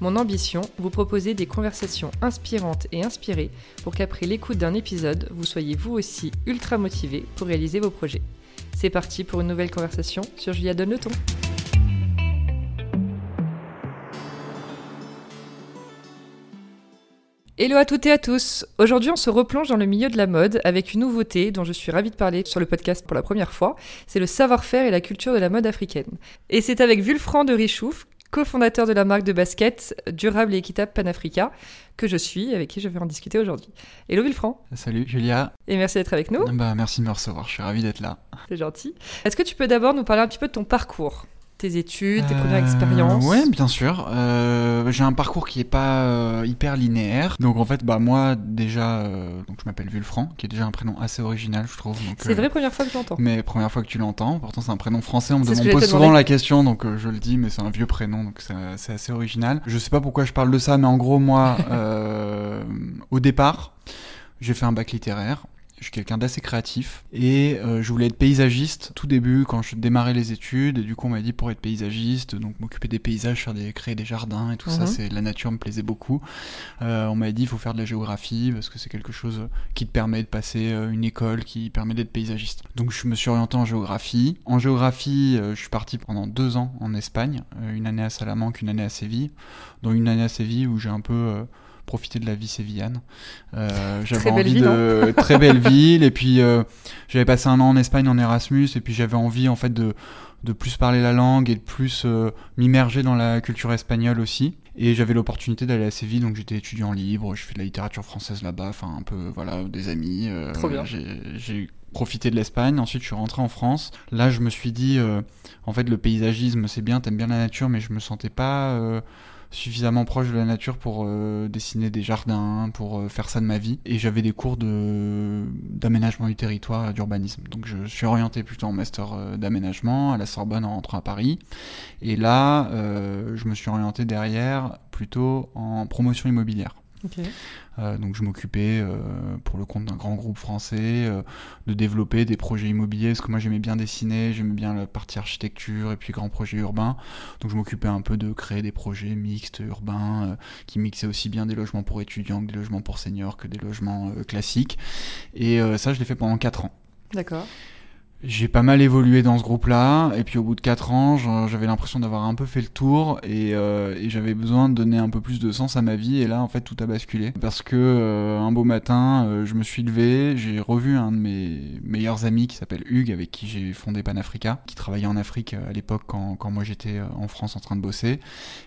Mon ambition, vous proposer des conversations inspirantes et inspirées pour qu'après l'écoute d'un épisode, vous soyez vous aussi ultra motivé pour réaliser vos projets. C'est parti pour une nouvelle conversation sur Julia Donne le ton. Hello à toutes et à tous Aujourd'hui on se replonge dans le milieu de la mode avec une nouveauté dont je suis ravie de parler sur le podcast pour la première fois, c'est le savoir-faire et la culture de la mode africaine. Et c'est avec Vulfran de Richouf, cofondateur de la marque de basket durable et équitable Panafrica, que je suis, avec qui je vais en discuter aujourd'hui. Hello Villefranc Salut Julia Et merci d'être avec nous bah, Merci de me recevoir, je suis ravi d'être là. C'est gentil. Est-ce que tu peux d'abord nous parler un petit peu de ton parcours? Tes études, tes premières euh, expériences Oui, bien sûr. Euh, j'ai un parcours qui est pas euh, hyper linéaire. Donc en fait, bah moi déjà, donc je m'appelle Vulfran, qui est déjà un prénom assez original, je trouve. C'est vrai, première fois que tu l'entends. Mais première fois que tu l'entends. Pourtant, c'est un prénom français. On me, pose souvent la question, donc je le dis, mais c'est un vieux prénom, donc c'est assez original. Je sais pas pourquoi je parle de ça, mais en gros, moi, au départ, j'ai fait un bac littéraire je suis quelqu'un d'assez créatif et euh, je voulais être paysagiste tout début quand je démarrais les études et du coup on m'a dit pour être paysagiste donc m'occuper des paysages faire des créer des jardins et tout ça mhm. c'est la nature me plaisait beaucoup. Euh, on m'a dit il faut faire de la géographie parce que c'est quelque chose qui te permet de passer euh, une école qui permet d'être paysagiste. Donc je me suis orienté en géographie. En géographie je suis parti pendant deux ans en Espagne une année à Salamanque une année à Séville. Dont une année à Séville où j'ai un peu profiter de la vie sévillane. Euh, j'avais envie de très belle ville et puis euh, j'avais passé un an en Espagne en Erasmus et puis j'avais envie en fait de de plus parler la langue et de plus euh, m'immerger dans la culture espagnole aussi. Et j'avais l'opportunité d'aller à Séville, donc j'étais étudiant libre, je fais de la littérature française là-bas, enfin un peu, voilà, des amis. Trop bien. J'ai profité de l'Espagne, ensuite je suis rentré en France. Là, je me suis dit, en fait, le paysagisme, c'est bien, t'aimes bien la nature, mais je me sentais pas suffisamment proche de la nature pour euh, dessiner des jardins, pour euh, faire ça de ma vie. Et j'avais des cours de d'aménagement du territoire et d'urbanisme. Donc je suis orienté plutôt en master euh, d'aménagement à la Sorbonne en rentrant à Paris. Et là, je me suis orienté derrière plutôt en promotion immobilière. Euh, donc je m'occupais euh, pour le compte d'un grand groupe français euh, de développer des projets immobiliers parce que moi j'aimais bien dessiner, j'aimais bien la partie architecture et puis grands projets urbains. Donc je m'occupais un peu de créer des projets mixtes urbains qui mixaient aussi bien des logements pour étudiants que des logements pour seniors que des logements classiques. Et ça je l'ai fait pendant 4 ans. D'accord. J'ai pas mal évolué dans ce groupe-là, et puis au bout de 4 ans, j'avais l'impression d'avoir un peu fait le tour, euh, et, j'avais besoin de donner un peu plus de sens à ma vie, et là, en fait, tout a basculé. Parce que euh, un beau matin, euh, je me suis levé, j'ai revu un de mes meilleurs amis qui s'appelle Hugues, avec qui j'ai fondé Panafrica, qui travaillait en Afrique à l'époque quand, quand, moi j'étais en France en train de bosser,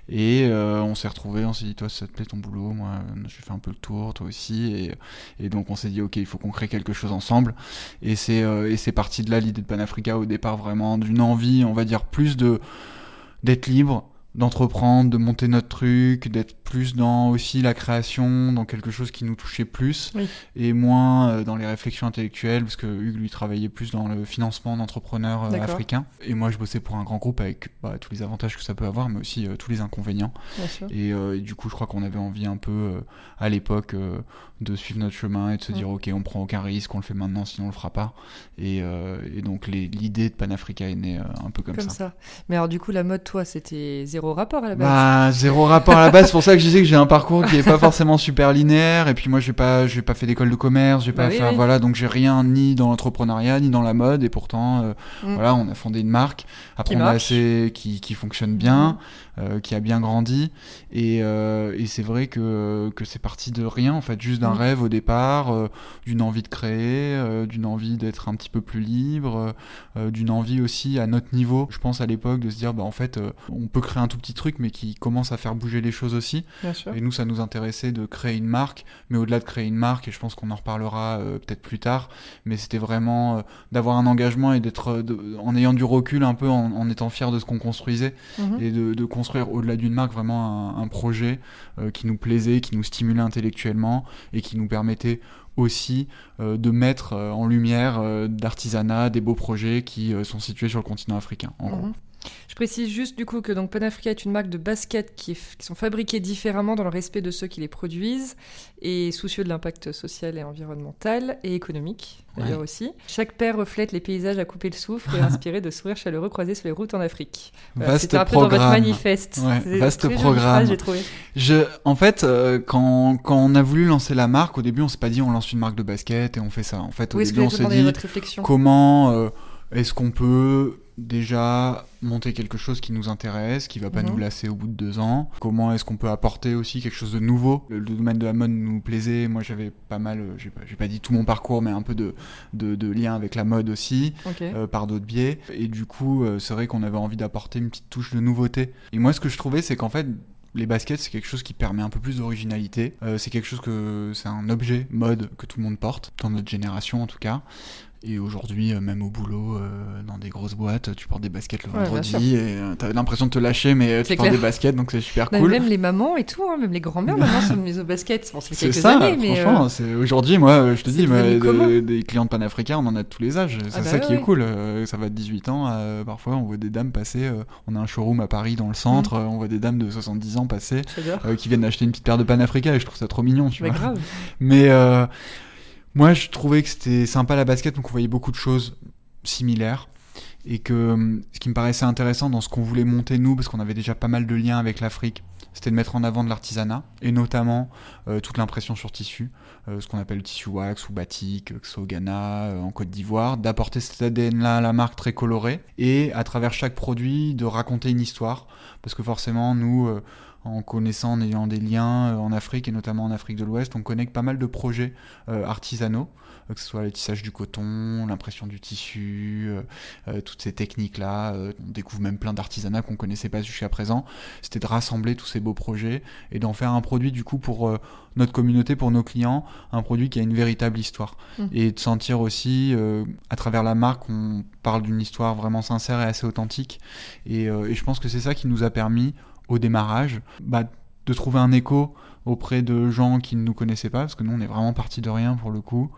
et on s'est retrouvés, on s'est dit, toi, ça te plaît ton boulot, moi, j'ai fait un peu le tour, toi aussi, et, et donc on s'est dit, ok, il faut qu'on crée quelque chose ensemble, et c'est parti de là l'idée de Panafrica au départ vraiment d'une envie, on va dire plus de d'être libre, d'entreprendre, de monter notre truc, d'être plus dans aussi la création, dans quelque chose qui nous touchait plus, et moins euh, dans les réflexions intellectuelles, parce que Hugues lui travaillait plus dans le financement d'entrepreneurs euh, africains, et moi je bossais pour un grand groupe avec bah, tous les avantages que ça peut avoir, mais aussi euh, tous les inconvénients. Et, du coup je crois qu'on avait envie un peu à l'époque de suivre notre chemin et de se dire ok on prend aucun risque, on le fait maintenant sinon on le fera pas. Et, donc l'idée de Panafrica est née un peu comme, comme ça. Mais alors du coup la mode toi c'était zéro rapport à la base? Bah, Zéro rapport à la base, c'est pour ça que je disais que j'ai un parcours qui est pas forcément super linéaire. Et puis moi, j'ai pas, j'ai pas fait d'école de commerce, j'ai pas bah fait, voilà, donc j'ai rien ni dans l'entrepreneuriat ni dans la mode. Et pourtant, euh, mm. voilà, on a fondé une marque. Après, qui on a assez, qui, qui fonctionne bien. Mm. Euh, qui a bien grandi. Et, euh, et c'est vrai que, que c'est parti de rien, en fait, juste d'un mm. rêve au départ, euh, d'une envie de créer, d'une envie d'être un petit peu plus libre, d'une envie aussi à notre niveau, je pense à l'époque, de se dire, bah, en fait, on peut créer un tout petit truc, mais qui commence à faire bouger les choses aussi. Et nous, ça nous intéressait de créer une marque, mais au-delà de créer une marque, et je pense qu'on en reparlera peut-être plus tard, mais c'était vraiment d'avoir un engagement et d'être, en ayant du recul un peu, en, étant fier de ce qu'on construisait, mm-hmm. et de, de construire au-delà d'une marque vraiment un, projet euh, qui nous plaisait, qui nous stimulait intellectuellement et qui nous permettait aussi de mettre en lumière d'artisanat, des beaux projets qui sont situés sur le continent africain, en gros. Je précise juste du coup que donc Panafrica est une marque de baskets qui, sont fabriquées différemment dans le respect de ceux qui les produisent et soucieux de l'impact social et environnemental et économique d'ailleurs aussi. Chaque paire reflète les paysages à couper le souffle et inspiré de sourires chaleureux croisés sur les routes en Afrique. C'était un peu dans votre manifeste. vaste programme. trouvé. Je, en fait, euh, quand, quand, on a voulu lancer la marque, au début on s'est pas dit on lance une marque de basket et on fait ça. En fait, au début on s'est dit comment euh, est-ce qu'on peut déjà monter quelque chose qui nous intéresse, qui va pas mhm. nous lasser au bout de deux ans Comment est-ce qu'on peut apporter aussi quelque chose de nouveau? Le, domaine de la mode nous plaisait. Moi, j'avais pas mal, euh, j'ai pas, pas, dit tout mon parcours, mais un peu de, de, lien avec la mode aussi, euh, par d'autres biais. Et du coup, euh, c'est vrai qu'on avait envie d'apporter une petite touche de nouveauté. Et moi, ce que je trouvais, c'est qu'en fait, les baskets, c'est quelque chose qui permet un peu plus d'originalité. c'est quelque chose que c'est un objet mode que tout le monde porte, dans notre génération en tout cas. Et aujourd'hui, euh, même au boulot, euh, dans des grosses boîtes, tu portes des baskets le vendredi et euh, t'as l'impression de te lâcher, mais tu portes des baskets, donc c'est super cool. Même les mamans et tout, hein, même les grands-mères maintenant sont mises aux baskets. Bon, c'est ça, années, franchement. Aujourd'hui, moi, je te dis, des clients de panafricains, on en a de tous les âges. C'est ah ça bah qui est cool. ça va de 18 ans parfois, on voit des dames passer. on a un showroom à Paris dans le centre, mmh. on voit des dames de 70 ans passer qui viennent acheter une petite paire de panafricains et je trouve ça trop mignon, tu mais vois. Grave. Mais moi, je trouvais que c'était sympa la basket, donc on voyait beaucoup de choses similaires. Et que hum, ce qui me paraissait intéressant dans ce qu'on voulait monter nous, parce qu'on avait déjà pas mal de liens avec l'Afrique, c'était de mettre en avant de l'artisanat, et notamment euh, toute l'impression sur tissu, euh, ce qu'on appelle le tissu wax ou batik, que ce soit au Ghana, euh, en Côte d'Ivoire, d'apporter cet ADN-là à la marque très colorée, et à travers chaque produit, de raconter une histoire, parce que forcément, nous en connaissant, en ayant des liens euh, en Afrique et notamment en Afrique de l'Ouest, on connecte pas mal de projets euh, artisanaux, euh, que ce soit le tissage du coton, l'impression du tissu, toutes ces techniques-là. on découvre même plein d'artisanats qu'on connaissait pas jusqu'à présent. C'était de rassembler tous ces beaux projets et d'en faire un produit du coup pour notre communauté, pour nos clients, un produit qui a une véritable histoire. Mmh. Et de sentir aussi, à travers la marque, on parle d'une histoire vraiment sincère et assez authentique. Et, et je pense que c'est ça qui nous a permis, au démarrage, bah, de trouver un écho auprès de gens qui ne nous connaissaient pas, parce que nous on est vraiment parti de rien pour le coup.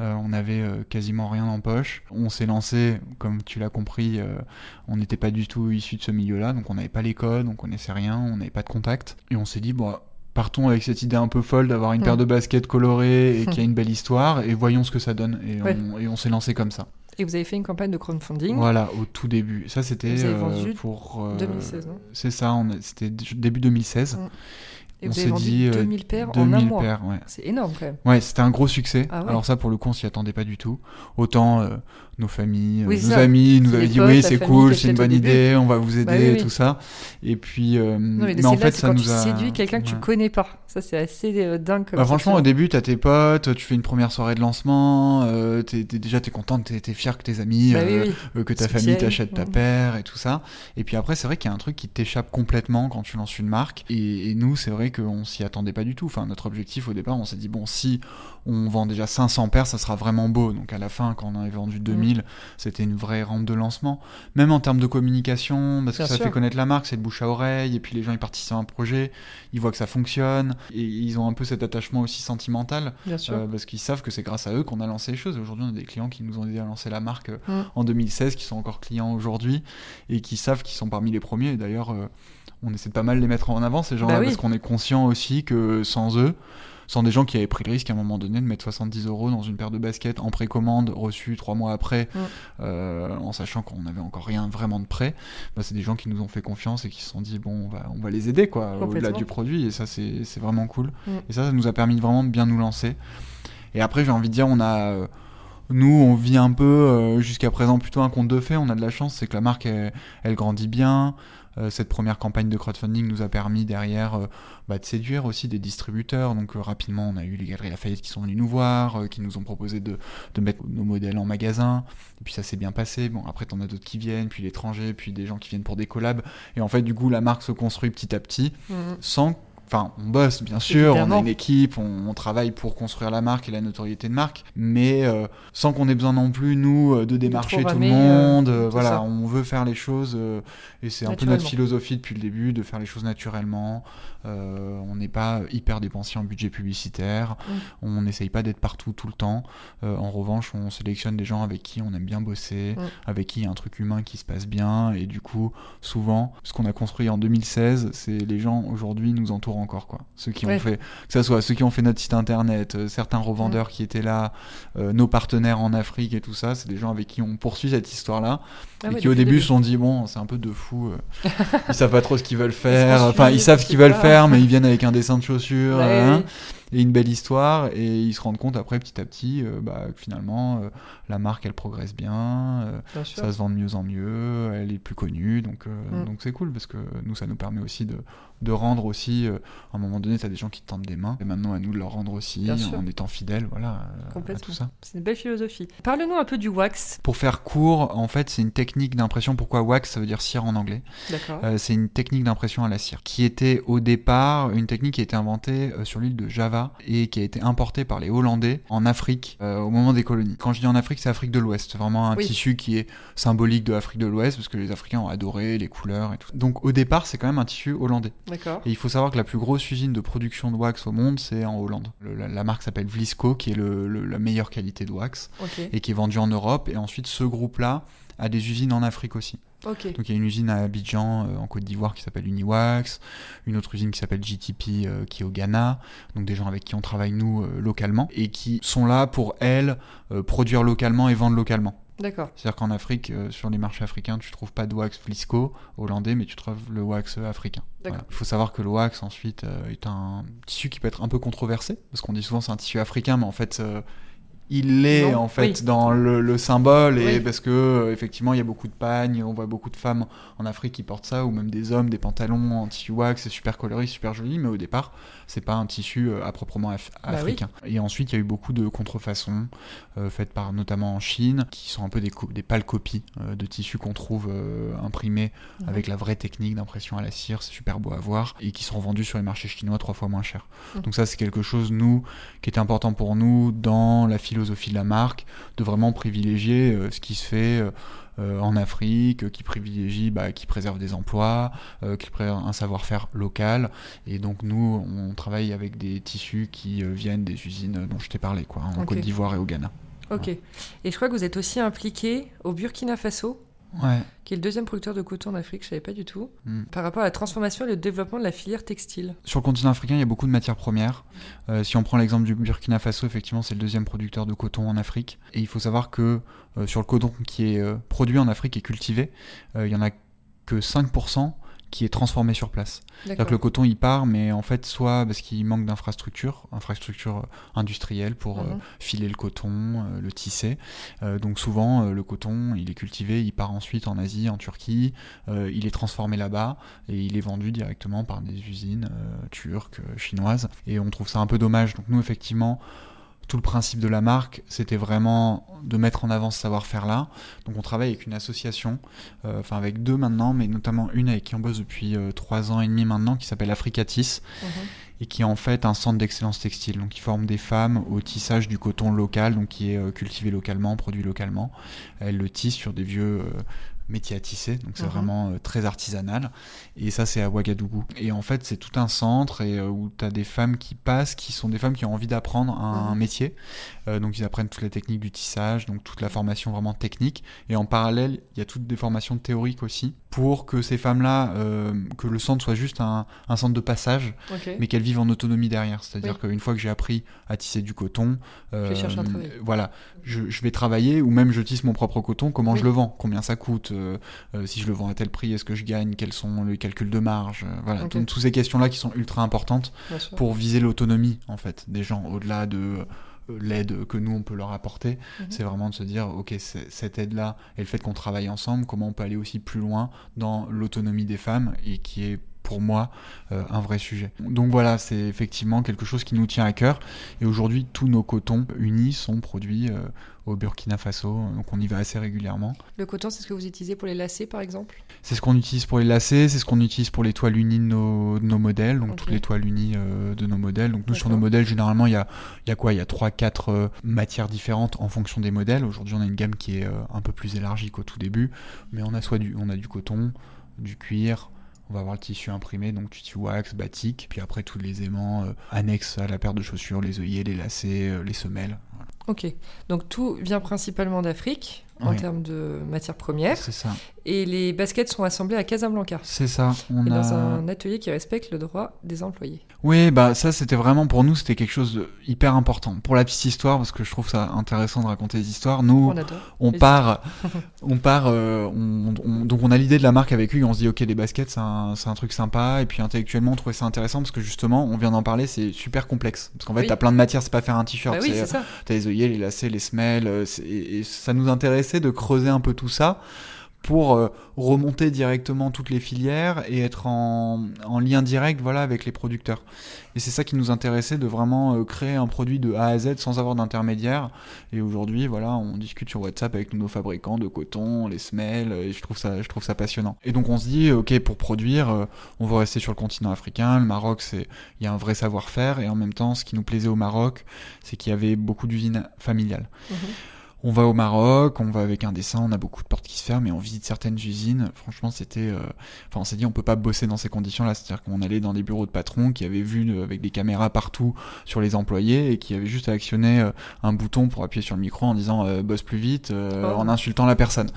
Euh, on avait euh, quasiment rien en poche. On s'est lancé, comme tu l'as compris, euh, on n'était pas du tout issu de ce milieu-là, donc on n'avait pas les codes, on connaissait rien, on n'avait pas de contact. Et on s'est dit, bon, partons avec cette idée un peu folle d'avoir une paire de baskets colorées et qui a une belle histoire, et voyons ce que ça donne. Et on, et on s'est lancé comme ça. Et vous avez fait une campagne de crowdfunding. Voilà, au tout début. Ça, c'était euh, pour. 2016, non? C'est ça, c'était début 2016. Et on vous avez vendu dit, 2000 euh, paires en un mois. Paires, ouais. C'est énorme quand même. Ouais, c'était un gros succès. Ah Alors ça, pour le coup, on s'y attendait pas du tout. Autant euh, nos familles, nos amis nous avaient dit oui, c'est cool, c'est une bonne idée, on va vous aider bah et tout ça. Et puis, euh, mais, en fait, ça nous a. Tu séduis quelqu'un que tu connais pas. Ça, c'est assez dingue. Comme bah, franchement, au début, t'as tes potes, tu fais une première soirée de lancement, euh, es, déjà t'es content, t'es es fier que tes amis, bah que ta famille t'achète ta paire et tout ça. Et puis après, c'est vrai qu'il y a un truc qui t'échappe complètement quand tu lances une marque. Et, et nous, c'est vrai qu'on s'y attendait pas du tout. Enfin, notre objectif au départ, on s'est dit, bon, si on vend déjà 500 paires, ça sera vraiment beau. Donc à la fin, quand on en avait vendu 2000, c'était une vraie rampe de lancement. Même en termes de communication, parce que ça fait connaître la marque, c'est de bouche à oreille, et puis les gens ils participent à un projet, ils voient que ça fonctionne, et ils ont un peu cet attachement aussi sentimental, euh, parce qu'ils savent que c'est grâce à eux qu'on a lancé les choses. Aujourd'hui, on a des clients qui nous ont aidé à lancer la marque euh, mm. en 2016, qui sont encore clients aujourd'hui, et qui savent qu'ils sont parmi les premiers. Et d'ailleurs, euh, on essaie de pas mal les mettre en avant, ces gens-là, bah parce qu'on est conscient aussi que sans eux, sans des gens qui avaient pris le risque à un moment donné de mettre 70 euros dans une paire de baskets en précommande reçue trois mois après, mm. euh, en sachant qu'on n'avait encore rien vraiment de prêt. Bah, c'est des gens qui nous ont fait confiance et qui se sont dit bon, on va, on va les aider quoi, au-delà du produit et ça c'est vraiment cool. Mm. Et ça, ça nous a permis vraiment de bien nous lancer. Et après, j'ai envie de dire, on a euh, nous, on vit un peu euh, jusqu'à présent plutôt un conte de fées. On a de la chance, c'est que la marque elle grandit bien. Euh, cette première campagne de crowdfunding nous a permis derrière euh, bah, de séduire aussi des distributeurs. Donc euh, rapidement, on a eu les Galeries Lafayette qui sont venus nous voir, qui nous ont proposé de, mettre nos modèles en magasin. Et puis ça s'est bien passé. Bon, après, t'en as d'autres qui viennent, puis l'étranger, puis des gens qui viennent pour des collabs. Et en fait, du coup, la marque se construit petit à petit, mmh. sans enfin, on bosse bien sûr, on a une équipe, on, on travaille pour construire la marque et la notoriété de marque, mais euh, sans qu'on ait besoin non plus nous euh, de démarcher tout le euh, monde. euh, voilà, ça. on veut faire les choses euh, et c'est un peu notre philosophie depuis le début de faire les choses naturellement. On n'est pas hyper dépensier en budget publicitaire, Mm. on n'essaye pas d'être partout tout le temps. En revanche, on sélectionne des gens avec qui on aime bien bosser, Mm. avec qui il y a un truc humain qui se passe bien et du coup, souvent, ce qu'on a construit en 2016, c'est les gens aujourd'hui nous entourent encore quoi. Ceux qui Ouais. ont fait, que ça soit ceux qui ont fait notre site internet, euh, certains revendeurs qui étaient là, euh, nos partenaires en Afrique et tout ça, c'est des gens avec qui on poursuit cette histoire-là Ah et ouais, qui au début se sont dit bon, c'est un peu de fou, euh, ils savent pas trop ce qu'ils veulent faire, enfin ils savent ce qu'ils veulent faire, mais ils viennent avec un dessin de chaussures. Ouais, hein, oui. Et une belle histoire et ils se rendent compte après petit à petit euh, bah, que finalement euh, la marque elle progresse bien euh, Bien ça se vend de mieux en mieux elle est plus connue donc Mm. donc c'est cool parce que nous ça nous permet aussi de, de rendre aussi à un moment donné tu as des gens qui te tendent des mains et maintenant à nous de leur rendre aussi en étant fidèles voilà à tout ça. C'est une belle philosophie. Parle-nous un peu du wax. pour faire court en fait c'est une technique d'impression. Pourquoi wax ça veut dire cire en anglais? C'est une technique d'impression à la cire qui était au départ une technique qui a été inventée sur l'île de Java et qui a été importée par les Hollandais en Afrique euh, au moment des colonies. Quand je dis en Afrique, c'est Afrique de l'Ouest, C'est vraiment un Oui. tissu qui est symbolique de l'Afrique de l'Ouest parce que les Africains ont adoré les couleurs et tout. Donc au départ, c'est quand même un tissu hollandais. D'accord. Et il faut savoir que la plus grosse usine de production de wax au monde, c'est en Hollande. Le- la, la marque s'appelle Vlisco, qui est le- le- la meilleure qualité de wax et qui est vendue en Europe. Et ensuite, ce groupe-là a des usines en Afrique aussi. Ok. Donc il y a une usine à Abidjan euh, en Côte d'Ivoire qui s'appelle Uniwax, une autre usine qui s'appelle GTP euh, qui est au Ghana, donc des gens avec qui on travaille nous euh, localement et qui sont là pour elles produire localement et vendre localement. D'accord. C'est-à-dire qu'en Afrique, sur les marchés africains, tu trouves pas de wax Flisco hollandais, mais tu trouves le wax africain. Voilà. Il faut savoir que le wax ensuite est un tissu qui peut être un peu controversé, parce qu'on dit souvent c'est un tissu africain, mais en fait il l'est en fait oui. dans le, le symbole, et Oui. parce que euh, effectivement il y a beaucoup de pagnes, on voit beaucoup de femmes en Afrique qui portent ça, ou même des hommes, des pantalons en tissu wax, c'est super coloré, super joli, mais au départ c'est pas un tissu euh, à proprement af- Bah oui. africain. Et ensuite il y a eu beaucoup de contrefaçons euh, faites par notamment en Chine, qui sont un peu des, des pâles copies euh, de tissus qu'on trouve imprimés avec la vraie technique d'impression à la cire, c'est super beau à voir, et qui sont vendus sur les marchés chinois trois fois moins cher. Mhm. Donc ça c'est quelque chose, nous, qui est important pour nous dans la philosophie de la marque, de vraiment privilégier euh, ce qui se fait euh, euh, en Afrique, qui privilégie, bah, qui préserve des emplois, qui préserve un savoir-faire local. Et donc nous, on travaille avec des tissus qui viennent des usines dont je t'ai parlé, quoi, en. Côte d'Ivoire et au Ghana. Ok. Et je crois que vous êtes aussi impliqué au Burkina Faso, Ouais. qui est le deuxième producteur de coton en Afrique, je savais pas du tout, Mm. par rapport à la transformation et le développement de la filière textile. Sur le continent africain, il y a beaucoup de matières premières. Euh, si on prend l'exemple du Burkina Faso, effectivement, c'est le deuxième producteur de coton en Afrique. Et il faut savoir que euh, sur le coton qui est euh, produit en Afrique et cultivé, il y en a que 5% qui est transformé sur place. C'est-à-dire que le coton il part, mais en fait soit parce qu'il manque d'infrastructures, infrastructures euh, industrielles pour euh, Mhm. filer le coton, euh, le tisser. Euh, donc souvent le coton il est cultivé, il part ensuite en Asie, en Turquie, euh, il est transformé là-bas et il est vendu directement par des usines turques, chinoises. Et on trouve ça un peu dommage. Donc nous effectivement tout le principe de la marque, c'était vraiment de mettre en avant ce savoir-faire-là. Donc on travaille avec une association, euh, enfin avec deux maintenant, mais notamment une avec qui on bosse depuis euh, trois ans et demi maintenant, qui s'appelle Africatis, Mhm. et qui est en fait un centre d'excellence textile. Donc, qui forme des femmes au tissage du coton local, donc qui est euh, cultivé localement, produit localement. Elles le tissent sur des vieux métiers à tisser, donc c'est Mhm. vraiment euh, très artisanal. Et ça, c'est à Ouagadougou. Et en fait, c'est tout un centre et, euh, où tu as des femmes qui passent, qui sont des femmes qui ont envie d'apprendre un, Mhm. métier. Euh, donc, ils apprennent toute la technique du tissage, donc toute la formation vraiment technique. Et en parallèle, il y a toutes des formations théoriques aussi pour que ces femmes-là, que le centre soit juste un, un centre de passage mais qu'elles vivent en autonomie derrière. C'est-à-dire Oui. qu'une fois que j'ai appris à tisser du coton, un travail. voilà, je, je vais travailler ou même je tisse mon propre coton, comment Oui. je le vends, combien ça coûte, euh, si je le vends à tel prix, est-ce que je gagne, quels sont les calculs de marge, euh, voilà, toutes ces questions-là qui sont ultra importantes pour viser l'autonomie en fait des gens au-delà de euh, l'aide que nous on peut leur apporter, Mhm. c'est vraiment de se dire ok cette aide-là et le fait qu'on travaille ensemble, comment on peut aller aussi plus loin dans l'autonomie des femmes et qui est pour moi un vrai sujet. Donc voilà, c'est effectivement quelque chose qui nous tient à cœur. Et aujourd'hui, tous nos cotons unis sont produits au Burkina Faso, donc on y va assez régulièrement. Le coton, c'est ce que vous utilisez pour les lacets par exemple? C'est ce qu'on utilise pour les lacets, c'est ce qu'on utilise pour les toiles unies de nos, modèles, donc toutes les toiles unies euh, de nos modèles. Donc nous sur nos modèles, généralement, il y a, y a quoi? Il y a 3-4 euh, matières différentes en fonction des modèles. Aujourd'hui, on a une gamme qui est euh, un peu plus élargie qu'au tout début, mais on a soit du, on a du coton, du cuir, on va avoir le tissu imprimé, donc tissu wax, batik, puis après tous les aimants annexes à la paire de chaussures, les œillets, les lacets, les semelles. Ok, donc tout vient principalement d'Afrique en termes de matières premières. C'est ça. Et les baskets sont assemblées à Casablanca. C'est ça. On a... Dans un atelier qui respecte le droit des employés. Oui, bah ça c'était vraiment pour nous c'était quelque chose de hyper important. Pour la petite histoire, parce que je trouve ça intéressant de raconter des histoires. Nous, on, part, on part, euh, donc on a l'idée de la marque avec lui. On se dit ok les baskets c'est un, un, truc sympa et puis intellectuellement on trouvait ça intéressant parce que justement on vient d'en parler c'est super complexe parce qu'en fait t'as plein de matières c'est pas faire un t-shirt. Bah oui, ça. T'as les œillets, les lacets, les semelles euh, et ça nous intéressait de creuser un peu tout ça pour euh, remonter directement toutes les filières et être en, lien direct voilà, avec les producteurs. Et c'est ça qui nous intéressait de vraiment euh, créer un produit de A à Z sans avoir d'intermédiaire. Et aujourd'hui, voilà, on discute sur WhatsApp avec nos fabricants de coton, les semelles, et je trouve ça, je trouve ça passionnant. Et donc on se dit, ok, pour produire, euh, on va rester sur le continent africain. Le Maroc, c'est, il y a un vrai savoir-faire, et en même temps, ce qui nous plaisait au Maroc, c'est qu'il y avait beaucoup d'usines familiales. Mhm on va au Maroc, on va avec un dessin, on a beaucoup de portes qui se ferment et on visite certaines usines. Franchement, c'était. Euh, enfin, on s'est dit, on peut pas bosser dans ces conditions-là. C'est-à-dire qu'on allait dans des bureaux de patrons qui avaient vu euh, avec des caméras partout sur les employés et qui avaient juste à actionner euh, un bouton pour appuyer sur le micro en disant bosse plus vite, oh. en insultant la personne.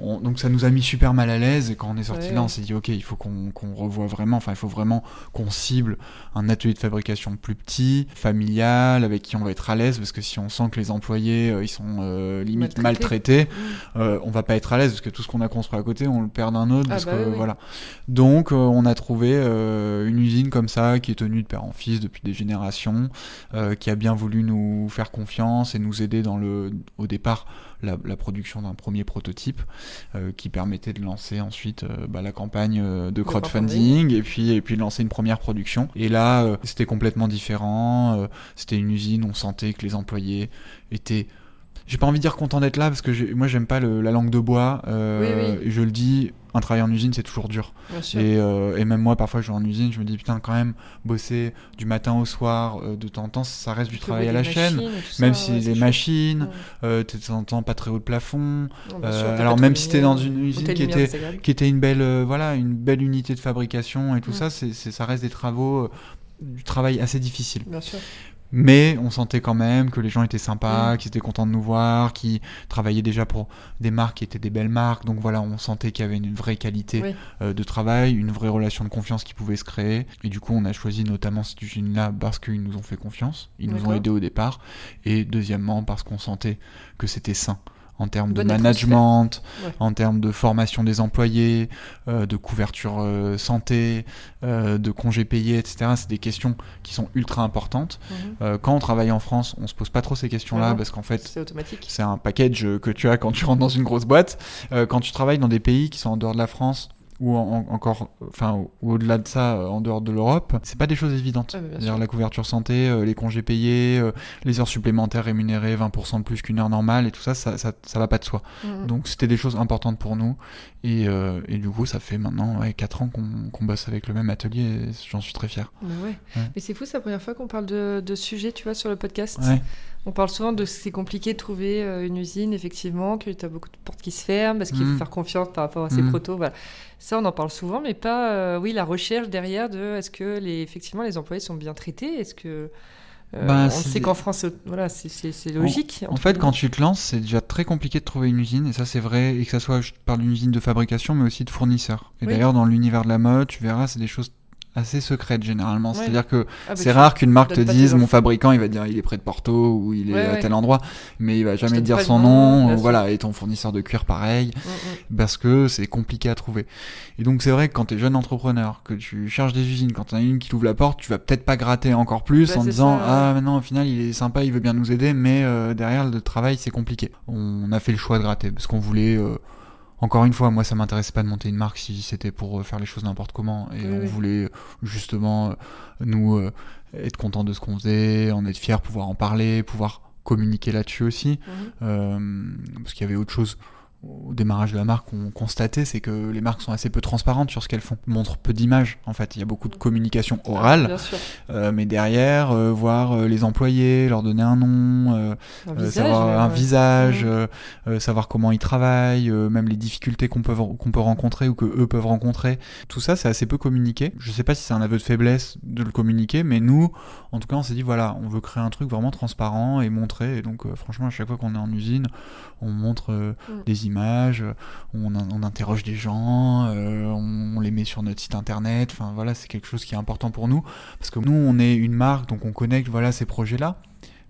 donc ça nous a mis super mal à l'aise et quand on est sorti là, on s'est dit, ok, il faut qu'on revoie vraiment. Enfin, il faut vraiment qu'on cible un atelier de fabrication plus petit, familial, avec qui on va être à l'aise parce que si on sent que les employés ils sont euh, limite maltraité, mmh. euh, on va pas être à l'aise parce que tout ce qu'on a construit à côté, on le perd d'un autre. Ah parce bah que, voilà. Donc, euh, on a trouvé une usine comme ça qui est tenue de père en fils depuis des générations, qui a bien voulu nous faire confiance et nous aider dans le, au départ, la, production d'un premier prototype qui permettait de lancer ensuite bah, la campagne de crowdfunding et puis et puis de lancer une première production. Et là, c'était complètement différent. c'était une usine, on sentait que les employés étaient j'ai pas envie de dire content d'être là parce que moi j'aime pas la langue de bois. Euh, Et je le dis, un travail en usine c'est toujours dur. Et, euh, et, même moi parfois je vais en usine, je me dis putain quand même bosser du matin au soir euh, de temps en temps ça reste du travail à la chaîne. Même si les machines, euh, de temps en temps pas très haut de plafond. alors même si t'es dans une usine qui était, qui était une belle voilà une belle unité de fabrication et tout ça, c'est ça reste des travaux du travail assez difficile. Bien sûr. Mais on sentait quand même que les gens étaient sympas, mm. qu'ils étaient contents de nous voir, qu'ils travaillaient déjà pour des marques qui étaient des belles marques. Donc voilà, on sentait qu'il y avait une vraie qualité euh, de travail, une vraie relation de confiance qui pouvait se créer. Et du coup, on a choisi notamment cette usine-là parce qu'ils nous ont fait confiance, ils nous ont aidés au départ. Et deuxièmement, parce qu'on sentait que c'était sain en termes de management, en termes de formation des employés, euh, de couverture euh, santé, euh, de congés payés, etc. C'est des questions qui sont ultra importantes. Mhm. quand on travaille en France, on se pose pas trop ces questions-là parce qu'en fait, c'est un package que tu as quand tu rentres dans une grosse boîte. quand tu travailles dans des pays qui sont en dehors de la France, ou encore, enfin, au-delà de ça, euh, en dehors de l'Europe, c'est pas des choses évidentes. Ah, la couverture santé, euh, les congés payés, euh, les heures supplémentaires rémunérées 20% de plus qu'une heure normale et tout ça, ça, ça, va pas de soi. Mm-hmm. Donc c'était des choses importantes pour nous et, et du coup, ça fait maintenant ouais, 4 ans qu'on bosse avec le même atelier et j'en suis très fier. ouais. Mais c'est fou, c'est la première fois qu'on parle de, de sujet, tu vois, sur le podcast. On parle souvent de c'est compliqué de trouver une usine, effectivement, que tu as beaucoup de portes qui se ferment parce qu'il faut mm. faire confiance par rapport à ces mm. protos. Voilà. Ça, on en parle souvent, mais pas, euh, oui, la recherche derrière de est-ce que les, effectivement les employés sont bien traités? Est-ce que. Euh, bah, on sait qu'en France, voilà, c'est logique. En, fait, quand tu te lances, c'est déjà très compliqué de trouver une usine, et ça c'est vrai, et que ça soit, je parle d'une usine de fabrication, mais aussi de fournisseurs. Et d'ailleurs, dans l'univers de la mode, tu verras, c'est des choses assez secrète généralement. C'est-à-dire que ah, bah, c'est rare qu'une marque te dise mon fabricant il va dire il est près de Porto ou il est à tel endroit, mais il va jamais dire son nom. voilà, et ton fournisseur de cuir pareil, mm, mm. parce que c'est compliqué à trouver. Et donc c'est vrai que quand tu es jeune entrepreneur, que tu cherches des usines, quand tu as une qui t'ouvre la porte, tu vas peut-être pas gratter encore plus bah, en disant ah maintenant au final il est sympa, il veut bien nous aider, mais euh, derrière le travail c'est compliqué. On a fait le choix de gratter parce qu'on voulait euh, encore une fois, moi, ça m'intéressait pas de monter une marque si c'était pour euh, faire les choses n'importe comment. Et on voulait justement, nous, être content de ce qu'on faisait, en être fiers, pouvoir en parler, pouvoir communiquer là-dessus aussi. Mhm. parce qu'il y avait autre chose au démarrage de la marque qu'on constatait, c'est que les marques sont assez peu transparentes sur ce qu'elles font, montrent peu d'images. En fait, il y a beaucoup de communication orale, euh, mais derrière, euh, voir euh, les employés, leur donner un nom, un visage, savoir un visage, savoir comment ils travaillent, même les difficultés qu'on peut qu'on peut rencontrer ou que eux peuvent rencontrer. Tout ça, c'est assez peu communiqué. Je sais pas si c'est un aveu de faiblesse de le communiquer, mais nous, en tout cas, on s'est dit voilà, on veut créer un truc vraiment transparent et montrer. Et donc, franchement, à chaque fois qu'on est en usine, on montre mm. des images images, on, on interroge des gens, euh, on, les met sur notre site internet. Enfin voilà, c'est quelque chose qui est important pour nous parce que nous, on est une marque, donc on connecte voilà ces projets-là.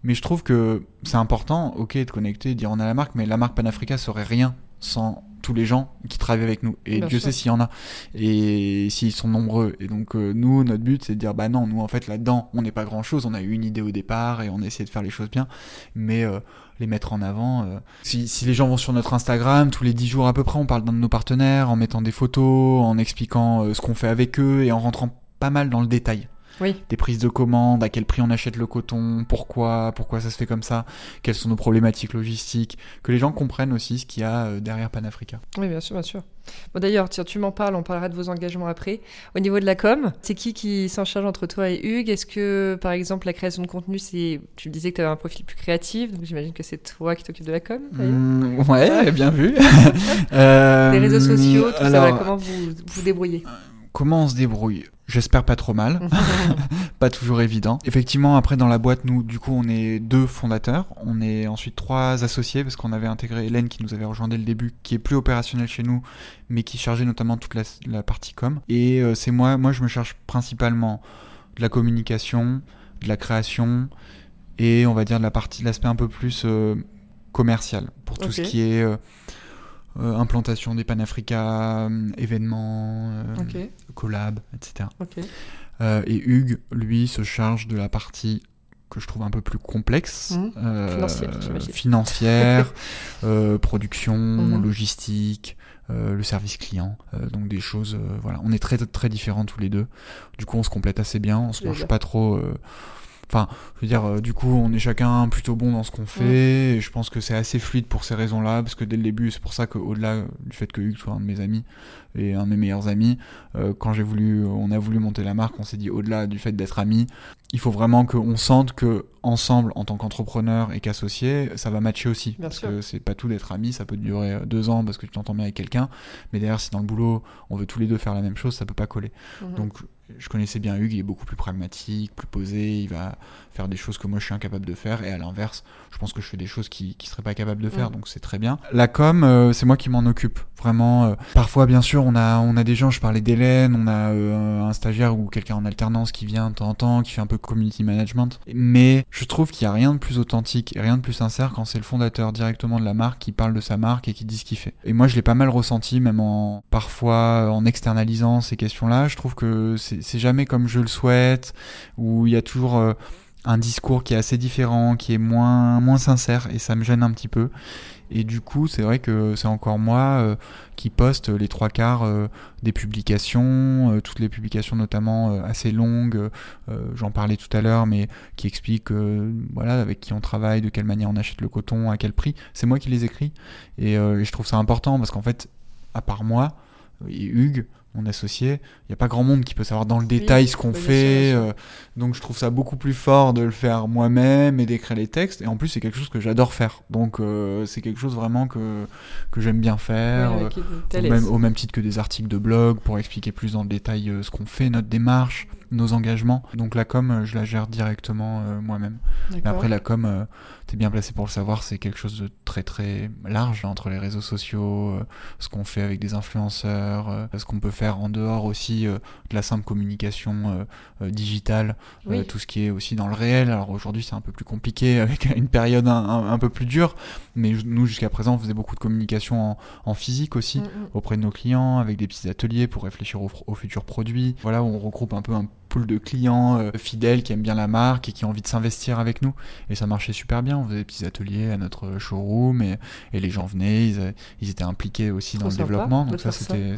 Mais je trouve que c'est important, ok, de connecter, de dire on a la marque, mais la marque Panafrica serait rien sans tous les gens qui travaillent avec nous. Et Dieu sait s'il y en a. Et s'ils sont nombreux. Et donc, euh, nous, notre but, c'est de dire, bah non, nous, en fait, là-dedans, on n'est pas grand-chose. On a eu une idée au départ et on a essayé de faire les choses bien. Mais euh, mettre en avant. Euh, si, si, les gens vont sur notre Instagram, tous les 10 jours à peu près, on parle d'un de nos partenaires, en mettant des photos, en expliquant ce qu'on fait avec eux et en rentrant pas mal dans le détail. Des prises de commandes, à quel prix on achète le coton, pourquoi, pourquoi ça se fait comme ça, quelles sont nos problématiques logistiques, que les gens comprennent aussi ce qu'il y a euh, derrière Panafrica. Oui, bien sûr, bien sûr. Bon, d'ailleurs, tu m'en parles, on parlera de vos engagements après. Au niveau de la com, c'est qui qui s'en charge entre toi et Hugues? Est-ce que, par exemple, la création de contenu, c'est. Tu me disais que tu avais un profil plus créatif, donc j'imagine que c'est toi qui t'occupes de la com mmh, Ouais, bien vu. Les réseaux sociaux, tout ça, comment vous vous débrouillez? Comment on se débrouille J'espère pas trop mal. pas toujours évident. Effectivement, après dans la boîte, nous, du coup, on est deux fondateurs. On est ensuite trois associés parce qu'on avait intégré Hélène qui nous avait rejoint dès le début, qui est plus opérationnelle chez nous, mais qui chargeait notamment toute la, partie com. Et euh, c'est moi, moi, je me charge principalement de la communication, de la création et on va dire de la partie, l'aspect un peu plus euh, commercial pour tout ce qui est euh, euh, implantation des Panafrica, euh, événements, euh, collab, etc. et Hugues, lui, se charge de la partie que je trouve un peu plus complexe, mmh. financière, production, mmh. logistique, le service client, donc des choses, voilà, on est très très différents tous les deux. Du coup, on se complète assez bien, on se marche pas trop Enfin, je veux dire, euh, du coup, on est chacun plutôt bon dans ce qu'on fait. Et je pense que c'est assez fluide pour ces raisons-là, parce que dès le début, c'est pour ça qu'au-delà du fait que Hugues soit un de mes amis et un de mes meilleurs amis, euh, quand j'ai voulu, on a voulu monter la marque, on s'est dit au-delà du fait d'être amis, il faut vraiment qu'on sente que ensemble, en tant qu'entrepreneur et qu'associé, ça va matcher aussi. parce que c'est pas tout d'être amis, ça peut durer euh, deux ans parce que tu t'entends bien avec quelqu'un, mais derrière, si dans le boulot, on veut tous les deux faire la même chose, ça peut pas coller. Mhm. Donc, je connaissais bien Hugues, il est beaucoup plus pragmatique, plus posé, il va faire des choses que moi je suis incapable de faire, et à l'inverse, je pense que je fais des choses qu'il qui serait pas capable de faire, mhm. donc c'est très bien. La com, euh, c'est moi qui m'en occupe, vraiment. Euh, parfois, bien sûr, on a, on a des gens, je parlais d'Hélène, on a un stagiaire ou quelqu'un en alternance qui vient de temps en temps, qui fait un peu community management, mais je trouve qu'il n'y a rien de plus authentique et rien de plus sincère quand c'est le fondateur directement de la marque qui parle de sa marque et qui dit ce qu'il fait. Et moi, je l'ai pas mal ressenti, même en parfois en externalisant ces questions-là. Je trouve que c'est jamais comme je le souhaite, où il y a toujours euh, un discours qui est assez différent, qui est moins moins sincère, et ça me gêne un petit peu. Et du coup, c'est vrai que c'est encore moi euh, qui poste les trois quarts euh, des publications, euh, toutes les publications notamment assez longues, j'en parlais tout à l'heure, mais qui expliquent voilà, avec qui on travaille, de quelle manière on achète le coton, à quel prix. C'est moi qui les écris. Et, et je trouve ça important parce qu'en fait, à part moi et Hugues, mon associé, il n'y a pas grand monde qui peut savoir dans le détail ce qu'on fait. Euh, donc je trouve ça beaucoup plus fort de le faire moi-même et d'écrire les textes. Et en plus, c'est quelque chose que j'adore faire. Donc euh, c'est quelque chose vraiment que, que j'aime bien faire. Euh, au, même, au, même, titre que des articles de blog pour expliquer plus dans le détail ce qu'on fait, notre démarche, nos engagements. Donc la com, je la gère directement moi-même. Mais après, la com, t'es bien placé pour le savoir, c'est quelque chose de très très large entre les réseaux sociaux, ce qu'on fait avec des influenceurs ce qu'on peut faire en dehors aussi euh, de la simple communication euh, digitale, Oui. tout ce qui est aussi dans le réel. Alors aujourd'hui c'est un peu plus compliqué avec une période un, un- un peu plus dure, mais nous jusqu'à présent on faisait beaucoup de communication en, en physique aussi Mm, mm. auprès de nos clients, avec des petits ateliers pour réfléchir aux, aux futurs produits. Voilà, on regroupe un peu un pool de clients euh, fidèles qui aiment bien la marque et qui ont envie de s'investir avec nous. Et ça marchait super bien. On faisait des petits ateliers à notre showroom et, et les gens venaient, ils, avaient- ils étaient impliqués aussi Trop dans le développement. Donc ça, c'était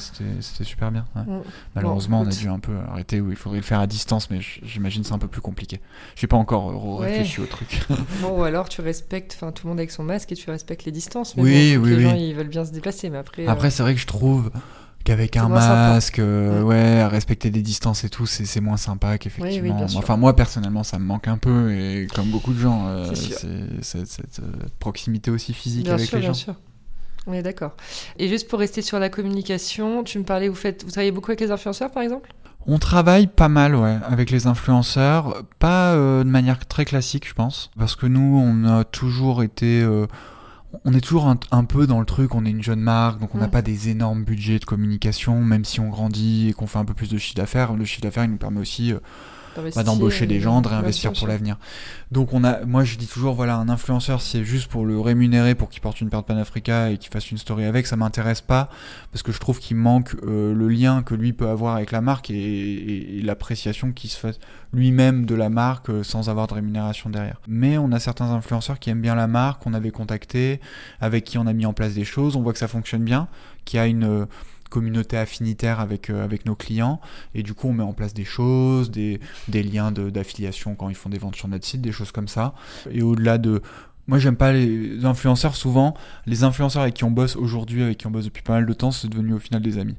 super bien. ouais. Mm. Malheureusement, Bon, on a dû un peu arrêter où il faudrait le faire à distance, mais j'imagine c'est un peu plus compliqué. J'ai pas encore euh, Ouais. réfléchi au truc. Bon, ou alors tu respectes, enfin tout le monde avec son masque et tu respectes les distances. Mais Oui, bon, oui, les oui. gens ils veulent bien se déplacer, mais après. Après, euh, c'est vrai que je trouve qu'avec un masque, euh, ouais, à respecter des distances et tout, c'est c'est moins sympa qu'effectivement. bien enfin, moi personnellement, ça me manque un peu et comme beaucoup de gens, euh, C'est cette euh, proximité aussi physique Bien avec sûr, les bien gens. sûr. On est d'accord. Et juste pour rester sur la communication, tu me parlais, vous faites, vous travaillez beaucoup avec les influenceurs, par exemple? On travaille pas mal, ouais, avec les influenceurs, pas de manière très classique, je pense, parce que nous, on a toujours été, on est toujours un, un peu dans le truc. On est une jeune marque, donc on n'a Mm. pas des énormes budgets de communication, même si on grandit et qu'on fait un peu plus de chiffre d'affaires. Le chiffre d'affaires, il nous permet aussi euh, d'embaucher des gens, de réinvestir pour l'avenir. Donc on a, moi je dis toujours voilà un influenceur c'est juste pour le rémunérer pour qu'il porte une paire de Panafrica et qu'il fasse une story avec, ça m'intéresse pas parce que je trouve qu'il manque euh, le lien que lui peut avoir avec la marque et, et- et l'appréciation qu'il se fasse lui-même de la marque euh, sans avoir de rémunération derrière. Mais on a certains influenceurs qui aiment bien la marque, qu'on avait contacté, avec qui on a mis en place des choses, on voit que ça fonctionne bien, qu'il y a une euh, communauté affinitaire avec, euh, avec nos clients et du coup on met en place des choses, des, des liens de- d'affiliation quand ils font des ventes sur notre site, des choses comme ça. Et au-delà de... Moi j'aime pas les influenceurs souvent, les influenceurs avec qui on bosse aujourd'hui, avec qui on bosse depuis pas mal de temps, c'est devenu au final des amis.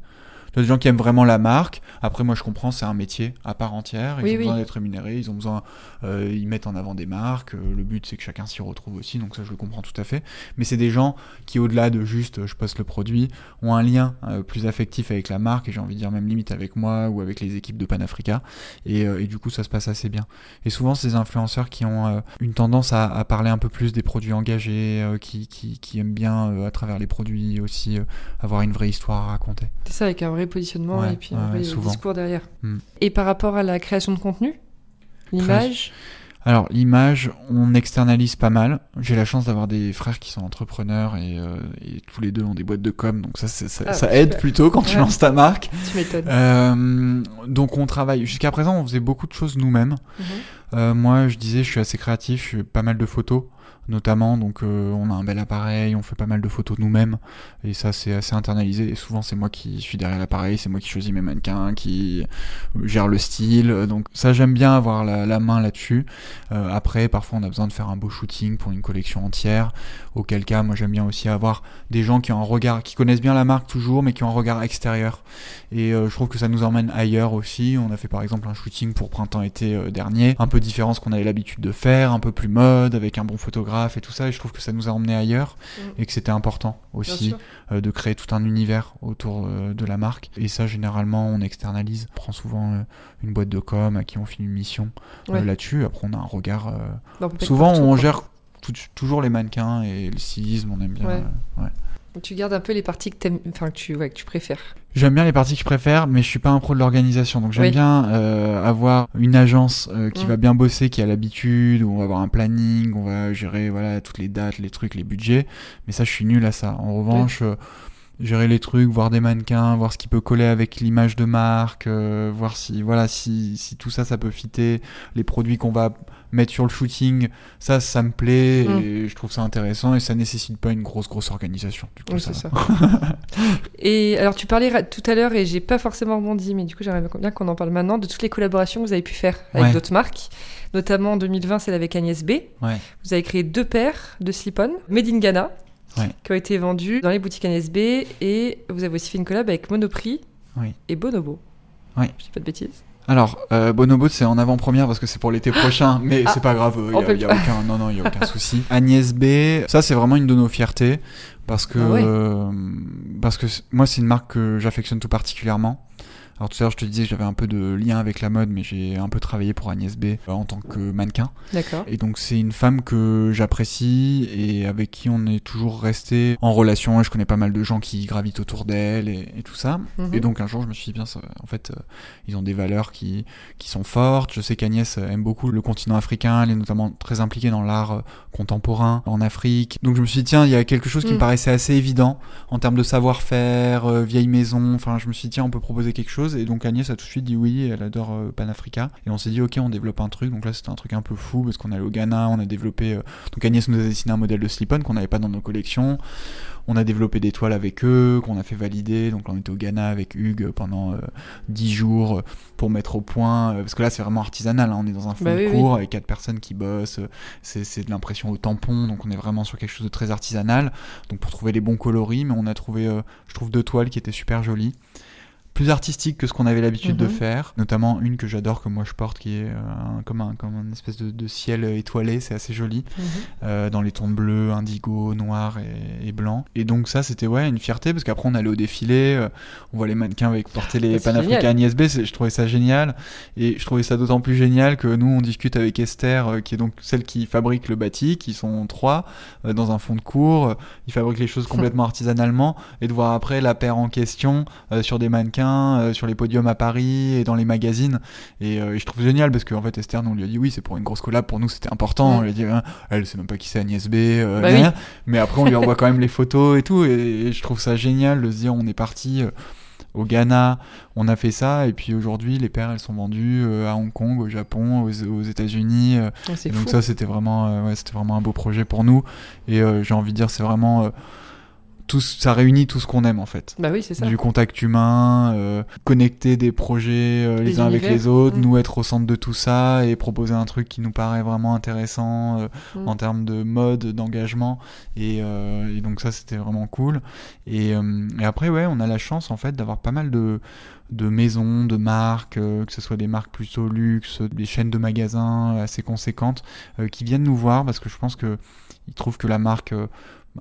Il y a des gens qui aiment vraiment la marque. Après, moi, je comprends, c'est un métier à part entière. Ils Oui, ont oui. besoin d'être rémunérés. Ils ont besoin, euh, ils mettent en avant des marques. euh, le but, c'est que chacun s'y retrouve aussi. Donc ça, je le comprends tout à fait. Mais c'est des gens qui, au-delà de juste, euh, je poste le produit, ont un lien euh, plus affectif avec la marque. Et j'ai envie de dire même limite avec moi ou avec les équipes de Panafrica. Et, euh, et du coup, ça se passe assez bien. Et souvent, c'est des influenceurs qui ont une tendance à, à parler un peu plus des produits engagés, qui, qui, qui aiment bien, à travers les produits aussi, avoir une vraie histoire à raconter. C'est ça, avec un vrai positionnement Ouais, et puis un vrai discours derrière. Mm. Et par rapport à la création de contenu, l'image, Alors, l'image, on externalise pas mal. J'ai la chance d'avoir des frères qui sont entrepreneurs et, euh, et tous les deux ont des boîtes de com, donc ça, ça, Ah, ça aide plutôt quand tu lances ta marque. tu m'étonnes. Euh, donc, on travaille. Jusqu'à présent, on faisait beaucoup de choses nous-mêmes. Mhm. Euh, moi, je disais, je suis assez créatif, je fais pas mal de photos, notamment. Donc, euh, on a un bel appareil, on fait pas mal de photos nous-mêmes. Et ça, c'est assez internalisé. Et souvent, c'est moi qui suis derrière l'appareil, c'est moi qui choisis mes mannequins, qui gère le style. Donc, ça, j'aime bien avoir la, main là-dessus. Euh, après, parfois, on a besoin de faire un beau shooting pour une collection entière. Auquel cas, moi, j'aime bien aussi avoir des gens qui ont un regard, qui connaissent bien la marque toujours, mais qui ont un regard extérieur. Et euh, je trouve que ça nous emmène ailleurs aussi. On a fait par exemple un shooting pour printemps-été euh, dernier, un peu différent de ce qu'on avait l'habitude de faire, un peu plus mode, avec un bon photographe et tout ça. Et je trouve que ça nous a emmené ailleurs Mm. et que c'était important aussi euh, de créer tout un univers autour euh, de la marque. Et ça, généralement, on externalise. On prend souvent euh, une boîte de com à qui on file une mission Ouais. là-dessus. Après, on a un regard. Souvent, partout, on quoi. gère tout- toujours les mannequins et le stylisme, on aime bien. Ouais. ouais. Tu gardes un peu les parties tu, que tu préfères. J'aime bien les parties que je préfère, mais je suis pas un pro de l'organisation. Donc j'aime Oui. bien euh, avoir une agence euh, qui Mm. va bien bosser, qui a l'habitude, où on va avoir un planning, on va gérer voilà toutes les dates, les trucs, les budgets. Mais ça, je suis nul à ça. En revanche, euh, gérer les trucs, voir des mannequins, voir ce qui peut coller avec l'image de marque, euh, voir si voilà si, si tout ça, ça peut fitter, les produits qu'on va mettre sur le shooting, ça, ça me plaît Mm. et je trouve ça intéressant et ça nécessite pas une grosse grosse organisation. Du coup, Oui, ça et alors, tu parlais tout à l'heure, et j'ai pas forcément rebondi, mais du coup, j'aimerais bien qu'on en parle maintenant, de toutes les collaborations que vous avez pu faire avec Ouais. d'autres marques. Notamment en 2020, celle avec Agnès B. Ouais. Vous avez créé deux paires de slip-on made in Ghana Ouais. qui ont été vendus dans les boutiques Agnès B. Et vous avez aussi fait une collab avec Monoprix Oui. et Bonobo. Oui. Je dis pas de bêtises. Alors, euh, Bonobo, c'est en avant-première parce que c'est pour l'été prochain, mais Ah, c'est pas grave, il on y a, aucun, non, non, y a aucun souci. Agnès B, ça c'est vraiment une de nos fiertés parce que, Ah ouais. euh, parce que moi c'est une marque que j'affectionne tout particulièrement. Alors tout à l'heure, je te disais que j'avais un peu de lien avec la mode, mais j'ai un peu travaillé pour Agnès B euh, en tant que mannequin. D'accord. Et donc c'est une femme que j'apprécie et avec qui on est toujours resté en relation. Je connais pas mal de gens qui gravitent autour d'elle et, et tout ça. Mhm. Et donc un jour, je me suis dit bien, ça- en fait, euh, ils ont des valeurs qui qui sont fortes. Je sais qu'Agnès euh, aime beaucoup le continent africain. Elle est notamment très impliquée dans l'art contemporain en Afrique. Donc je me suis dit tiens, il y a quelque chose qui Mm. me paraissait assez évident en termes de savoir-faire, euh, vieille maison. Enfin, je me suis dit tiens, on peut proposer quelque chose. Et donc Agnès a tout de suite dit oui. Elle adore euh, Panafrica. Et on s'est dit ok, on développe un truc. Donc là, c'était un truc un peu fou parce qu'on allait au Ghana, on a développé. euh, Donc Agnès nous a dessiné un modèle de slip-on qu'on n'avait pas dans nos collections. On a développé des toiles avec eux, qu'on a fait valider. Donc là, on était au Ghana avec Hugues pendant euh, 10 jours euh, pour mettre au point. euh, parce que là, c'est vraiment artisanal. hein. On est dans un fond Bah de oui, cours avec quatre personnes qui bossent. euh, C'est, de l'impression au tampon. Donc on est vraiment sur quelque chose de très artisanal. Donc pour trouver les bons coloris, mais on a trouvé, euh, je trouve, deux toiles qui étaient super jolies. Plus artistiques que ce qu'on avait l'habitude de Mhm. faire, notamment une que j'adore, que moi je porte, qui est euh, comme, un, comme un espèce de, de ciel étoilé, c'est assez joli Mhm. euh, dans les tons bleus, indigo, noir et, et blanc. Et donc ça, c'était ouais une fierté parce qu'après on allait au défilé, euh, on voit les mannequins avec porter les c'est Panafricains génial. Agnès B, c'est- je trouvais ça génial. Et je trouvais ça d'autant plus génial que nous on discute avec Esther, euh, qui est donc celle qui fabrique le batik, ils sont trois euh, dans un fond de cours, ils fabriquent les choses complètement artisanalement, et de voir après la paire en question euh, sur des mannequins, euh, sur les podiums à Paris et dans les magazines. Et, euh, et je trouve génial parce qu'en fait Esther nous on lui a dit oui c'est pour une grosse collab, pour nous c'était important. On lui a dit hein, elle sait même pas qui c'est Agnès B. euh, Bah oui. Mais après on lui envoie quand même les photos et tout. Et, et je trouve ça génial de se dire on est parti. au Ghana, on a fait ça, et puis aujourd'hui, les paires, elles sont vendues euh, à Hong Kong, au Japon, aux, aux États-Unis. euh, Ah, fou. donc ça, c'était vraiment, euh, ouais, c'était vraiment un beau projet pour nous. Et j'ai envie de dire, c'est vraiment tout, ça réunit tout ce qu'on aime en fait. Bah oui, c'est ça. Du contact humain, euh, connecter des projets euh, les uns avec les autres, nous être au centre de tout ça et proposer un truc qui nous paraît vraiment intéressant euh, Mm. en termes de mode, d'engagement. Et, et donc ça, c'était vraiment cool. Et, et après, ouais, on a la chance en fait d'avoir pas mal de de maisons, de marques, que ce soit des marques plutôt luxe, des chaînes de magasins assez conséquentes, qui viennent nous voir parce que je pense que ils trouvent que la marque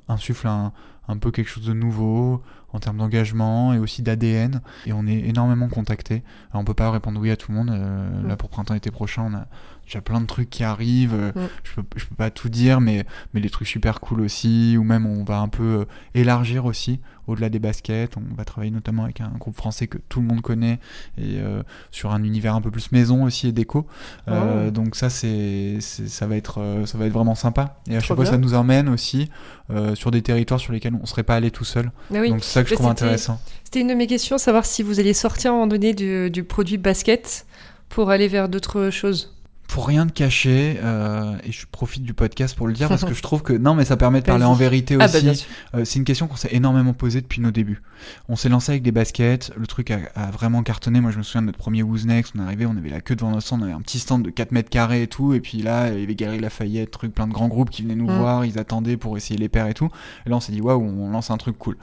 insuffle un, un peu quelque chose de nouveau en termes d'engagement et aussi d'ADN. Et on est énormément contactés. Alors, on peut pas répondre oui à tout le monde. Euh. Là, pour printemps-été prochain, on a déjà plein de trucs qui arrivent. Euh, Mm. Je, peux, je peux pas tout dire, mais, mais les trucs super cool aussi. Ou même, on va un peu euh, élargir aussi au-delà des baskets. On va travailler notamment avec un groupe français que tout le monde connaît et euh, sur un univers un peu plus maison aussi et déco. Euh, Oh. Donc ça, c'est, ça va être, ça va être vraiment sympa. Et à Trop chaque fois, ça nous emmène aussi euh, sur des territoires sur lesquels on serait pas allé tout seul. Ah oui. Donc c'est ça que je trouve intéressant. C'était une de mes questions, savoir si vous alliez sortir à un moment donné du, du produit basket pour aller vers d'autres choses. Pour rien de cacher, euh, et je profite du podcast pour le dire parce que je trouve que non, mais ça permet de parler en vérité Ah aussi. bah sûr. Euh, c'est une question qu'on s'est énormément posée depuis nos débuts. On s'est lancé avec des baskets, le truc a, a vraiment cartonné. Moi, je me souviens de notre premier Who's Next, on est arrivé, on avait la queue devant notre stand, on avait un petit stand de 4 mètres carrés et tout, et puis là, il y avait Galerie Lafayette, truc, plein de grands groupes qui venaient nous Mm. voir, ils attendaient pour essayer les paires et tout. Et là, on s'est dit, waouh, on lance un truc cool.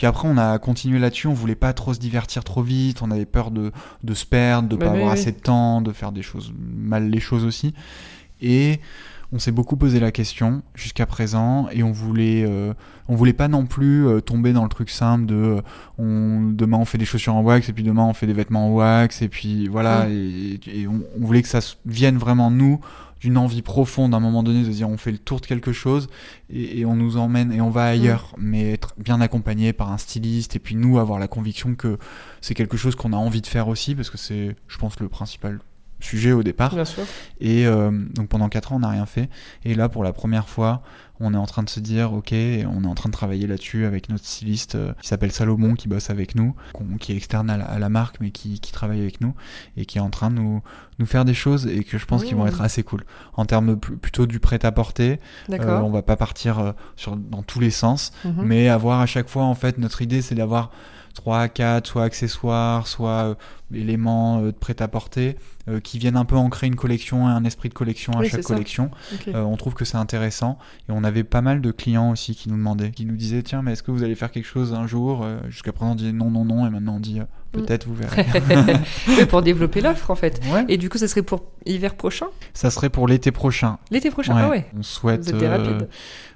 Puis après, on a continué là-dessus, on voulait pas trop se divertir trop vite, on avait peur de, de se perdre, de Bah pas oui, avoir oui. assez de temps, de faire des choses, mal les choses aussi. Et on s'est beaucoup posé la question jusqu'à présent et on voulait euh, on voulait pas non plus euh, tomber dans le truc simple de euh, on demain on fait des chaussures en wax et puis demain on fait des vêtements en wax et puis voilà Mm. et, et on, on voulait que ça vienne vraiment nous d'une envie profonde à un moment donné de dire on fait le tour de quelque chose et, et on nous emmène et on va ailleurs mais être bien accompagné par un styliste et puis nous avoir la conviction que c'est quelque chose qu'on a envie de faire aussi parce que c'est je pense le principal sujet au départ Bien sûr. et euh, donc pendant 4 ans, on n'a rien fait. Et là, pour la première fois, on est en train de se dire, ok, on est en train de travailler là-dessus avec notre styliste euh, qui s'appelle Salomon, qui bosse avec nous, qui est externe à la, à la marque, mais qui, qui travaille avec nous et qui est en train de nous, nous faire des choses et que je pense qu'ils vont être assez cool. En termes plutôt du prêt-à-porter, euh, on va pas partir euh, sur, dans tous les sens, Mhm. mais avoir à chaque fois, en fait, notre idée, c'est d'avoir 3, 4, soit accessoires, soit euh, éléments euh, de prêt-à-porter euh, qui viennent un peu ancrer une collection et un esprit de collection à Oui, chaque collection. On trouve que c'est intéressant. Et on avait pas mal de clients aussi qui nous demandaient, qui nous disaient tiens mais est-ce que vous allez faire quelque chose un jour? Jusqu'à présent on disait non non non. Et maintenant on dit euh, peut-être, vous verrez. Oui, pour développer l'offre en fait. Ouais. Et du coup, ça serait pour hiver prochain? Ça serait pour l'été prochain. L'été prochain Ah ouais. On souhaite. Vous êtes des euh,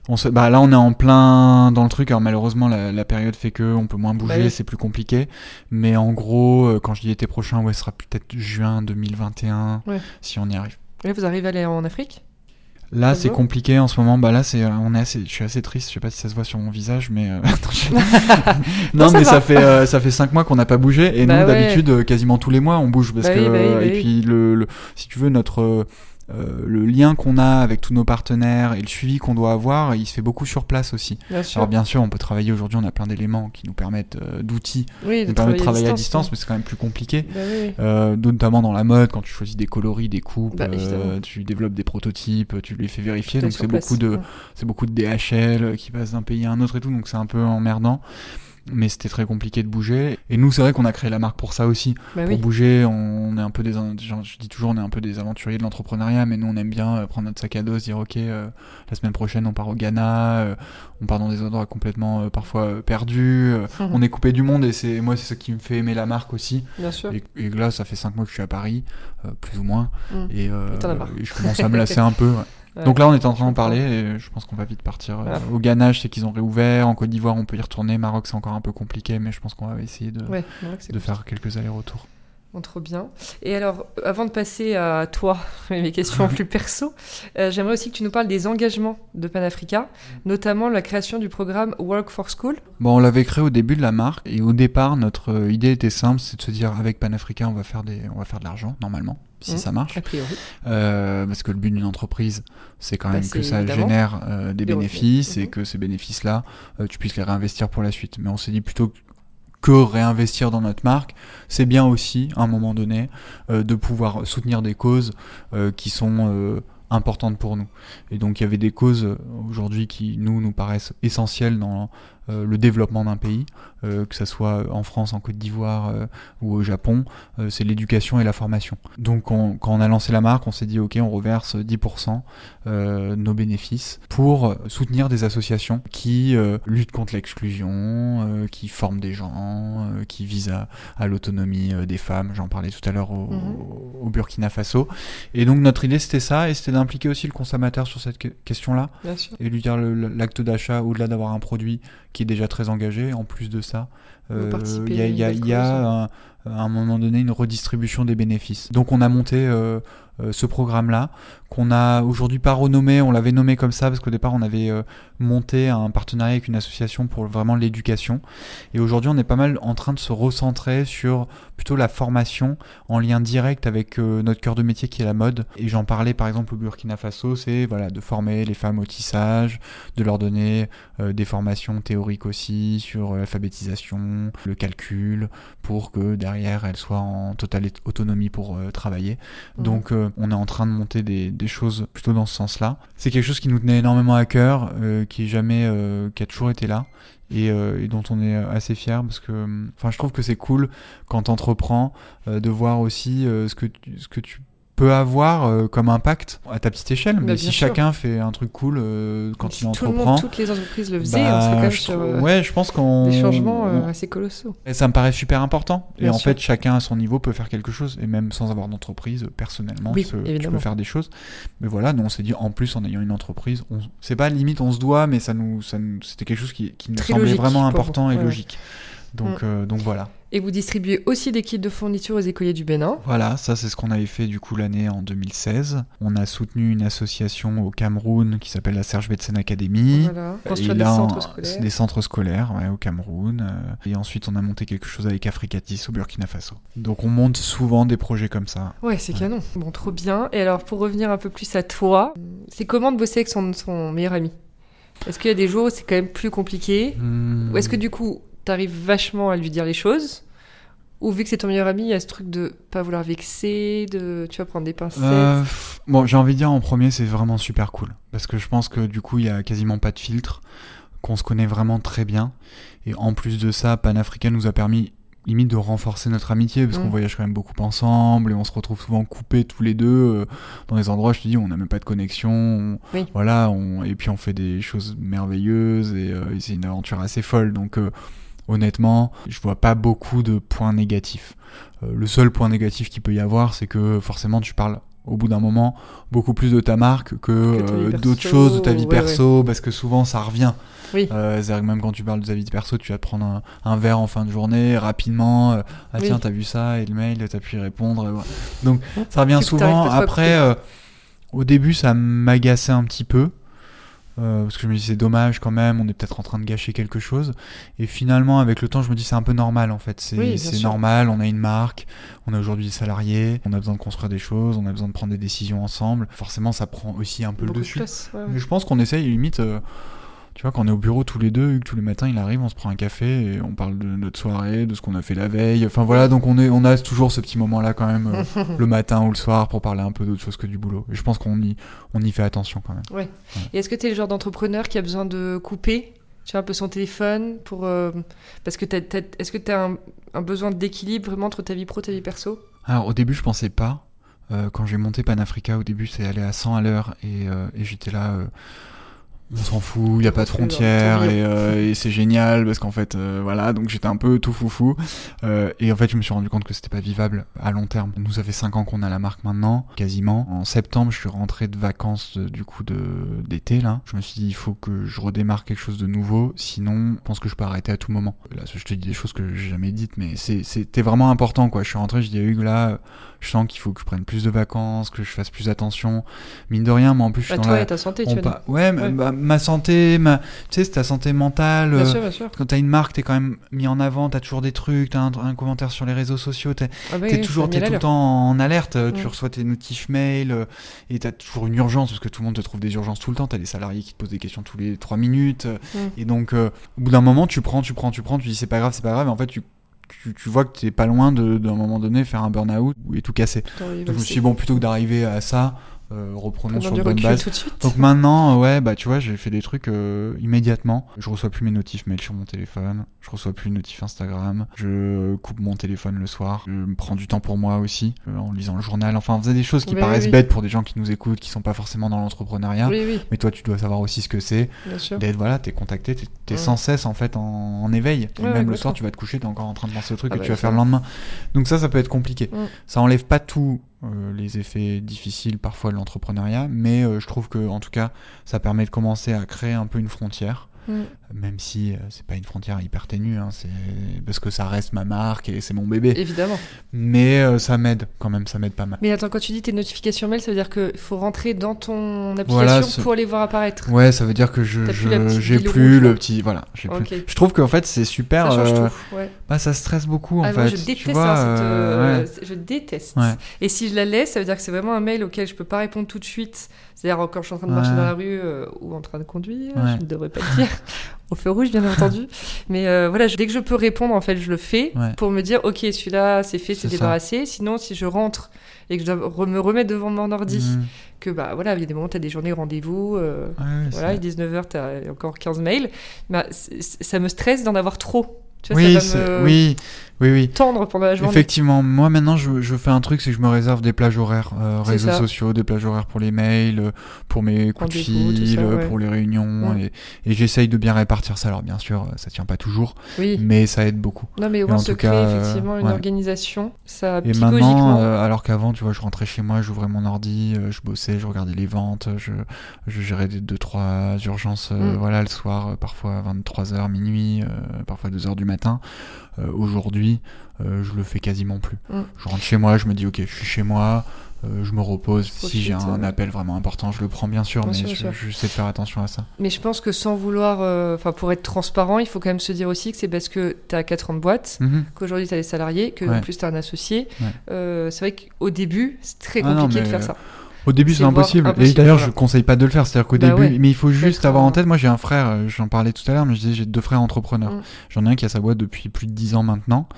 on se... bah, là, on est en plein dans le truc. Alors, malheureusement, la, la période fait que on peut moins bouger, Bah oui. c'est plus compliqué. Mais en gros, euh, quand je dis été prochain, ouais, ce sera peut-être juin 2021, Ouais. si on y arrive. Là, vous arrivez à aller en Afrique? Là, c'est compliqué en ce moment. Bah là, c'est, euh, on est assez, je suis assez triste. Je sais pas si ça se voit sur mon visage, mais euh, non, Non, ça mais va. ça fait, euh, ça fait cinq mois qu'on n'a pas bougé. Et Bah nous, ouais. d'habitude, euh, quasiment tous les mois, on bouge parce Bah que, oui, bah oui, bah et oui. puis le, le- si tu veux, notre euh, le lien qu'on a avec tous nos partenaires et le suivi qu'on doit avoir, il se fait beaucoup sur place aussi. Bien sûr. Alors bien sûr, on peut travailler aujourd'hui. On a plein d'éléments qui nous permettent euh, d'outils, oui, nous permettent de travailler à distance, mais c'est quand même plus compliqué. Bah oui. Euh, notamment dans la mode, quand tu choisis des coloris, des coupes, Bah, euh, tu développes des prototypes, tu les fais vérifier, donc c'est beaucoup de, Ouais. c'est beaucoup de DHL qui passent d'un pays à un autre et tout, donc c'est un peu emmerdant. Mais c'était très compliqué de bouger. Et nous, c'est vrai qu'on a créé la marque pour ça aussi. Bah Pour oui. bouger, on est un peu des, genre, je dis toujours, on est un peu des aventuriers de l'entrepreneuriat, mais nous, on aime bien euh, prendre notre sac à dos, se dire, ok, euh, la semaine prochaine, on part au Ghana, euh, on part dans des endroits complètement euh, parfois perdus. euh, on est coupé du monde et c'est moi, c'est ce qui me fait aimer la marque aussi. Bien sûr. Et, et là, ça fait 5 mois que je suis à Paris, plus ou moins, Mm. et, et je commence à me lasser un peu. ouais. Donc là, on est en train d'en parler, et je pense qu'on va vite partir. euh, Voilà. Au Ghana, je sais qu'ils ont réouvert, en Côte d'Ivoire, on peut y retourner, Maroc, c'est encore un peu compliqué, mais je pense qu'on va essayer de, Ouais, de cool. faire quelques allers-retours. Trop bien. Et alors, avant de passer à toi, mes questions plus perso, euh, j'aimerais aussi que tu nous parles des engagements de Panafrica, notamment la création du programme Work for School. Bon, on l'avait créé au début de la marque, et au départ, notre euh, idée était simple, c'est de se dire, avec Panafrica, on va faire, des, on va faire de l'argent, normalement, si Mhm. ça marche. A priori. Euh, parce que le but d'une entreprise, c'est quand Bah, même que ça génère euh, des bénéfices et Mhm. que ces bénéfices-là, euh, tu puisses les réinvestir pour la suite. Mais on s'est dit plutôt que réinvestir dans notre marque, c'est bien aussi, à un moment donné, euh, de pouvoir soutenir des causes euh, qui sont euh, importantes pour nous. Et donc il y avait des causes aujourd'hui qui, nous, nous paraissent essentielles dans le développement d'un pays, que ce soit en France, en Côte d'Ivoire euh, ou au Japon, euh, c'est l'éducation et la formation. Donc on- quand on a lancé la marque, on s'est dit ok, on reverse 10% euh, de nos bénéfices pour soutenir des associations qui euh, luttent contre l'exclusion, euh, qui forment des gens, euh, qui visent à, à l'autonomie euh, des femmes. J'en parlais tout à l'heure au, Mhm. au Burkina Faso. Et donc notre idée c'était ça, et c'était d'impliquer aussi le consommateur sur cette que- question-là et lui dire l'acte d'achat au-delà d'avoir un produit qui est déjà très engagé. En plus de ça, Euh, il y a, y y un- à un moment donné une redistribution des bénéfices. Donc on a monté euh, euh, ce programme-là qu'on a aujourd'hui pas renommé, on l'avait nommé comme ça parce qu'au départ on avait euh, monté un partenariat avec une association pour vraiment l'éducation. Et aujourd'hui on est pas mal en train de se recentrer sur plutôt la formation en lien direct avec euh, notre cœur de métier qui est la mode. Et j'en parlais par exemple au Burkina Faso, c'est voilà de former les femmes au tissage, de leur donner euh, des formations théoriques aussi sur l'alphabétisation, le calcul pour que derrière elles soient en totale autonomie pour travailler. Donc on est en train de monter des, des choses plutôt dans ce sens-là. C'est quelque chose qui nous tenait énormément à cœur, euh, qui est jamais, euh, qui a toujours été là. Et, euh, dont on est assez fier parce que enfin je trouve que c'est cool quand t'entreprends de voir aussi ce que tu, ce que tu peux avoir euh, comme impact à ta petite échelle mais Bah, si bien sûr. chacun fait un truc cool euh, quand Si il tout le entreprend monde, toutes les entreprises le faisaient, bah, on serait quand même je sur euh, ouais je pense qu'on des changements euh, on- assez colossaux. et ça me paraît super important. Et en fait, chacun à son niveau peut faire quelque chose, et même sans avoir d'entreprise, personnellement, Oui, ce- tu évidemment. peux faire des choses. Mais voilà, nous on s'est dit, en plus, en ayant une entreprise, on... c'est pas limite on se doit, mais ça nous, ça nous- c'était quelque chose qui, qui nous Très semblait vraiment important vous, et ouais. Mm. logique. Donc, donc voilà. Et vous distribuez aussi des kits de fourniture aux écoliers du Bénin. Voilà, ça c'est ce qu'on avait fait du coup l'année en 2016. On a soutenu une association au Cameroun qui s'appelle la Serge Betsen Academy. Voilà. Et Construire des centres on- scolaires. des centres scolaires ouais, au Cameroun. euh, et ensuite, on a monté quelque chose avec Africatis au Burkina Faso. Donc, on monte souvent des projets comme ça. Ouais, c'est canon. Bon, trop bien. Et alors, pour revenir un peu plus à toi, c'est comment de bosser avec son, son meilleur ami? Est-ce qu'il y a des jours où c'est quand même plus compliqué? Hmm. Ou est-ce que du coup, t'arrives vachement à lui dire les choses? Ou vu que c'est ton meilleur ami, il y a ce truc de pas vouloir vexer, de tu vas prendre des pincettes Euh, bon, j'ai envie de dire en premier, c'est vraiment super cool. Parce que je pense que du coup, il y a quasiment pas de filtre, qu'on se connaît vraiment très bien. Et en plus de ça, Panafrica nous a permis limite de renforcer notre amitié parce Mm. qu'on voyage quand même beaucoup ensemble et on se retrouve souvent coupés tous les deux euh, dans des endroits je te dis on n'a même pas de connexion on- Oui. voilà on, et puis on fait des choses merveilleuses et, euh, et c'est une aventure assez folle donc honnêtement, je vois pas beaucoup de points négatifs. Euh, le seul point négatif qu'il peut y avoir, c'est que forcément tu parles au bout d'un moment beaucoup plus de ta marque que, euh, d'autres choses de ta vie perso, parce que souvent ça revient. Oui. Euh, c'est-à-dire que même quand tu parles de ta vie perso, tu vas te prendre un, verre en fin de journée rapidement. euh, ah tiens, t'as vu ça et le mail, t'as pu y répondre. Donc ça revient souvent. Après, au début, ça m'agaçait un petit peu. Euh, parce que je me dis c'est dommage quand même, on est peut-être en train de gâcher quelque chose. Et finalement, avec le temps, je me dis c'est un peu normal en fait. C'est Oui, normal, on a une marque, on a aujourd'hui des salariés, on a besoin de construire des choses, on a besoin de prendre des décisions ensemble. Forcément, ça prend aussi un peu Beaucoup le de dessus. place, ouais, ouais. Mais je pense qu'on essaye limite. euh, tu vois, quand on est au bureau tous les deux, Hugues, tous les matins, il arrive, on se prend un café et on parle de notre soirée, de ce qu'on a fait la veille. Enfin voilà, donc on, est, on a toujours ce petit moment-là quand même, euh, le matin ou le soir, pour parler un peu d'autre chose que du boulot. Et je pense qu'on y, on y fait attention quand même. Et est-ce que tu es le genre d'entrepreneur qui a besoin de couper tu vois, un peu son téléphone pour euh, parce que est-ce que tu as un, un besoin d'équilibre vraiment entre ta vie pro et ta vie perso? Alors au début, je pensais pas. Euh, quand j'ai monté Panafrica, au début, c'est aller à 100 à l'heure et, et j'étais là. On s'en fout, il n'y a pas de frontières et, euh, et c'est génial parce qu'en fait, euh, voilà, donc j'étais un peu tout foufou. Euh, et en fait, je me suis rendu compte que c'était pas vivable à long terme. Nous, ça fait 5 ans qu'on a la marque maintenant, quasiment. En septembre, je suis rentré de vacances euh, du coup de d'été là. Je me suis dit, il faut que je redémarre quelque chose de nouveau, sinon, je pense que je peux arrêter à tout moment. Là, je te dis des choses que j'ai jamais dites, mais c'est- c'était vraiment important quoi. Je suis rentré, je dis à Hugues là, je sens qu'il faut que je prenne plus de vacances, que je fasse plus attention. Mine de rien, moi en plus, je suis Bah, dans Toi la- et ta santé, on tu pa- ouais, mais Ouais. bah, ma santé, ma... tu sais, c'est ta santé mentale. Bien euh, sûr, bien sûr. Quand t'as une marque, t'es quand même mis en avant, t'as toujours des trucs, t'as un, un commentaire sur les réseaux sociaux, t'es Ah bah oui, toujours, met tout le temps en alerte, euh, tu reçois tes notifs mail, euh, et t'as toujours une urgence, parce que tout le monde te trouve des urgences tout le temps, t'as des salariés qui te posent des questions tous les 3 minutes, Mm. et donc euh, au bout d'un moment, tu prends, tu prends, tu prends, tu dis c'est pas grave, c'est pas grave, et en fait, tu, tu, tu vois que t'es pas loin de- d'un moment donné faire un burn-out et tout casser. Donc je me suis dit, bon, plutôt que d'arriver à ça, reprenons Prenons sur tout de suite. Donc maintenant, euh, ouais, bah tu vois, j'ai fait des trucs euh, immédiatement. Je reçois plus mes notifs mail sur mon téléphone. Je reçois plus de notifs Instagram. Je coupe mon téléphone le soir. Je me prends du temps pour moi aussi, euh, en lisant le journal. Enfin, on faisait des choses qui paraissent oui, oui. bêtes pour des gens qui nous écoutent, qui sont pas forcément dans l'entrepreneuriat. Oui, Mais toi, tu dois savoir aussi ce que c'est. D'être, voilà, t'es contacté, t'es, Ouais. sans cesse en fait en, en éveil. Et Ouais, même ouais, le soir, tu vas te coucher, t'es encore en train de penser au truc Ah que bah, tu vas faire le lendemain. Donc ça, ça peut être compliqué. Mm. Ça enlève pas tout euh, les effets difficiles parfois de l'entrepreneuriat, mais euh, je trouve que en tout cas, ça permet de commencer à créer un peu une frontière. Mm. Même si euh, c'est pas une frontière hyper ténue, hein, c'est parce que ça reste ma marque et c'est mon bébé. Évidemment. Mais euh, ça m'aide quand même, ça m'aide pas mal. Mais attends, quand tu dis tes notifications mail, ça veut dire qu'il faut rentrer dans ton application Voilà, ce- pour les voir apparaître. Ouais, ça veut dire que je je- j'ai plus le petit voilà, j'ai Ok. plus. Je trouve qu'en fait c'est super. Ça change euh, tout. Ouais. bah ça stresse beaucoup en Ah fait. je tu déteste vois, ça. euh, euh, ouais. c'est- Je déteste. Et si je la laisse, ça veut dire que c'est vraiment un mail auquel je peux pas répondre tout de suite. C'est-à-dire quand je suis en train de marcher Ouais. dans la rue euh, ou en train de conduire, Ouais. je ne devrais pas le dire. Au feu rouge, bien entendu. Mais euh, voilà, je- dès que je peux répondre, en fait, je le fais Ouais. pour me dire, ok, celui-là, c'est fait, c'est débarrassé. Sinon, si je rentre et que je dois re- me remettre devant mon ordi, Mhm. que bah voilà, il y a des moments, tu as des journées rendez-vous. euh, voilà, il est 19h, tu as encore 15 mails. Bah, ça me stresse d'en avoir trop. Tu vois, Oui, ça c'est- va me oui, oui, oui. tendre pendant la journée. Effectivement, moi maintenant je, je fais un truc, c'est que je me réserve des plages horaires, euh, réseaux ça. sociaux, des plages horaires pour les mails, euh, pour mes coups de fil, euh, ouais. pour les réunions, Ouais. et, et j'essaye de bien répartir ça. Alors bien sûr, ça tient pas toujours, Oui. mais ça aide beaucoup. Non, mais au moins se tout créer cas, euh, effectivement une ouais. organisation, ça Et maintenant, euh, alors qu'avant, tu vois, je rentrais chez moi, j'ouvrais mon ordi, je bossais, je regardais les ventes, je, je gérais des deux trois urgences, euh, Mm. voilà, le soir, parfois à 23h, minuit, parfois 2h du matin. Euh, Aujourd'hui, euh, je le fais quasiment plus. Mm. Je rentre chez moi, je me dis, ok, je suis chez moi, euh, je me repose. Si j'ai un euh. appel vraiment important, je le prends bien sûr, Bien mais sûr, je, sûr. je sais faire attention à ça. Mais je pense que sans vouloir, enfin pour être transparent, il faut quand même se dire aussi que c'est parce que tu as 4 ans de boîte, Mhm. qu'aujourd'hui tu as des salariés, que Ouais. en plus tu as un associé. Ouais. C'est vrai qu'au début, c'est très Ah non, compliqué de faire ça. Au début, C'est impossible. Et d'ailleurs, voilà. je conseille pas de le faire. C'est-à-dire qu'au Bah début, ouais. mais il faut juste avoir en tête. Moi, j'ai un frère, euh, j'en parlais tout à l'heure, mais je disais, j'ai deux frères entrepreneurs. Mm. J'en ai un qui a sa boîte depuis plus de 10 ans maintenant.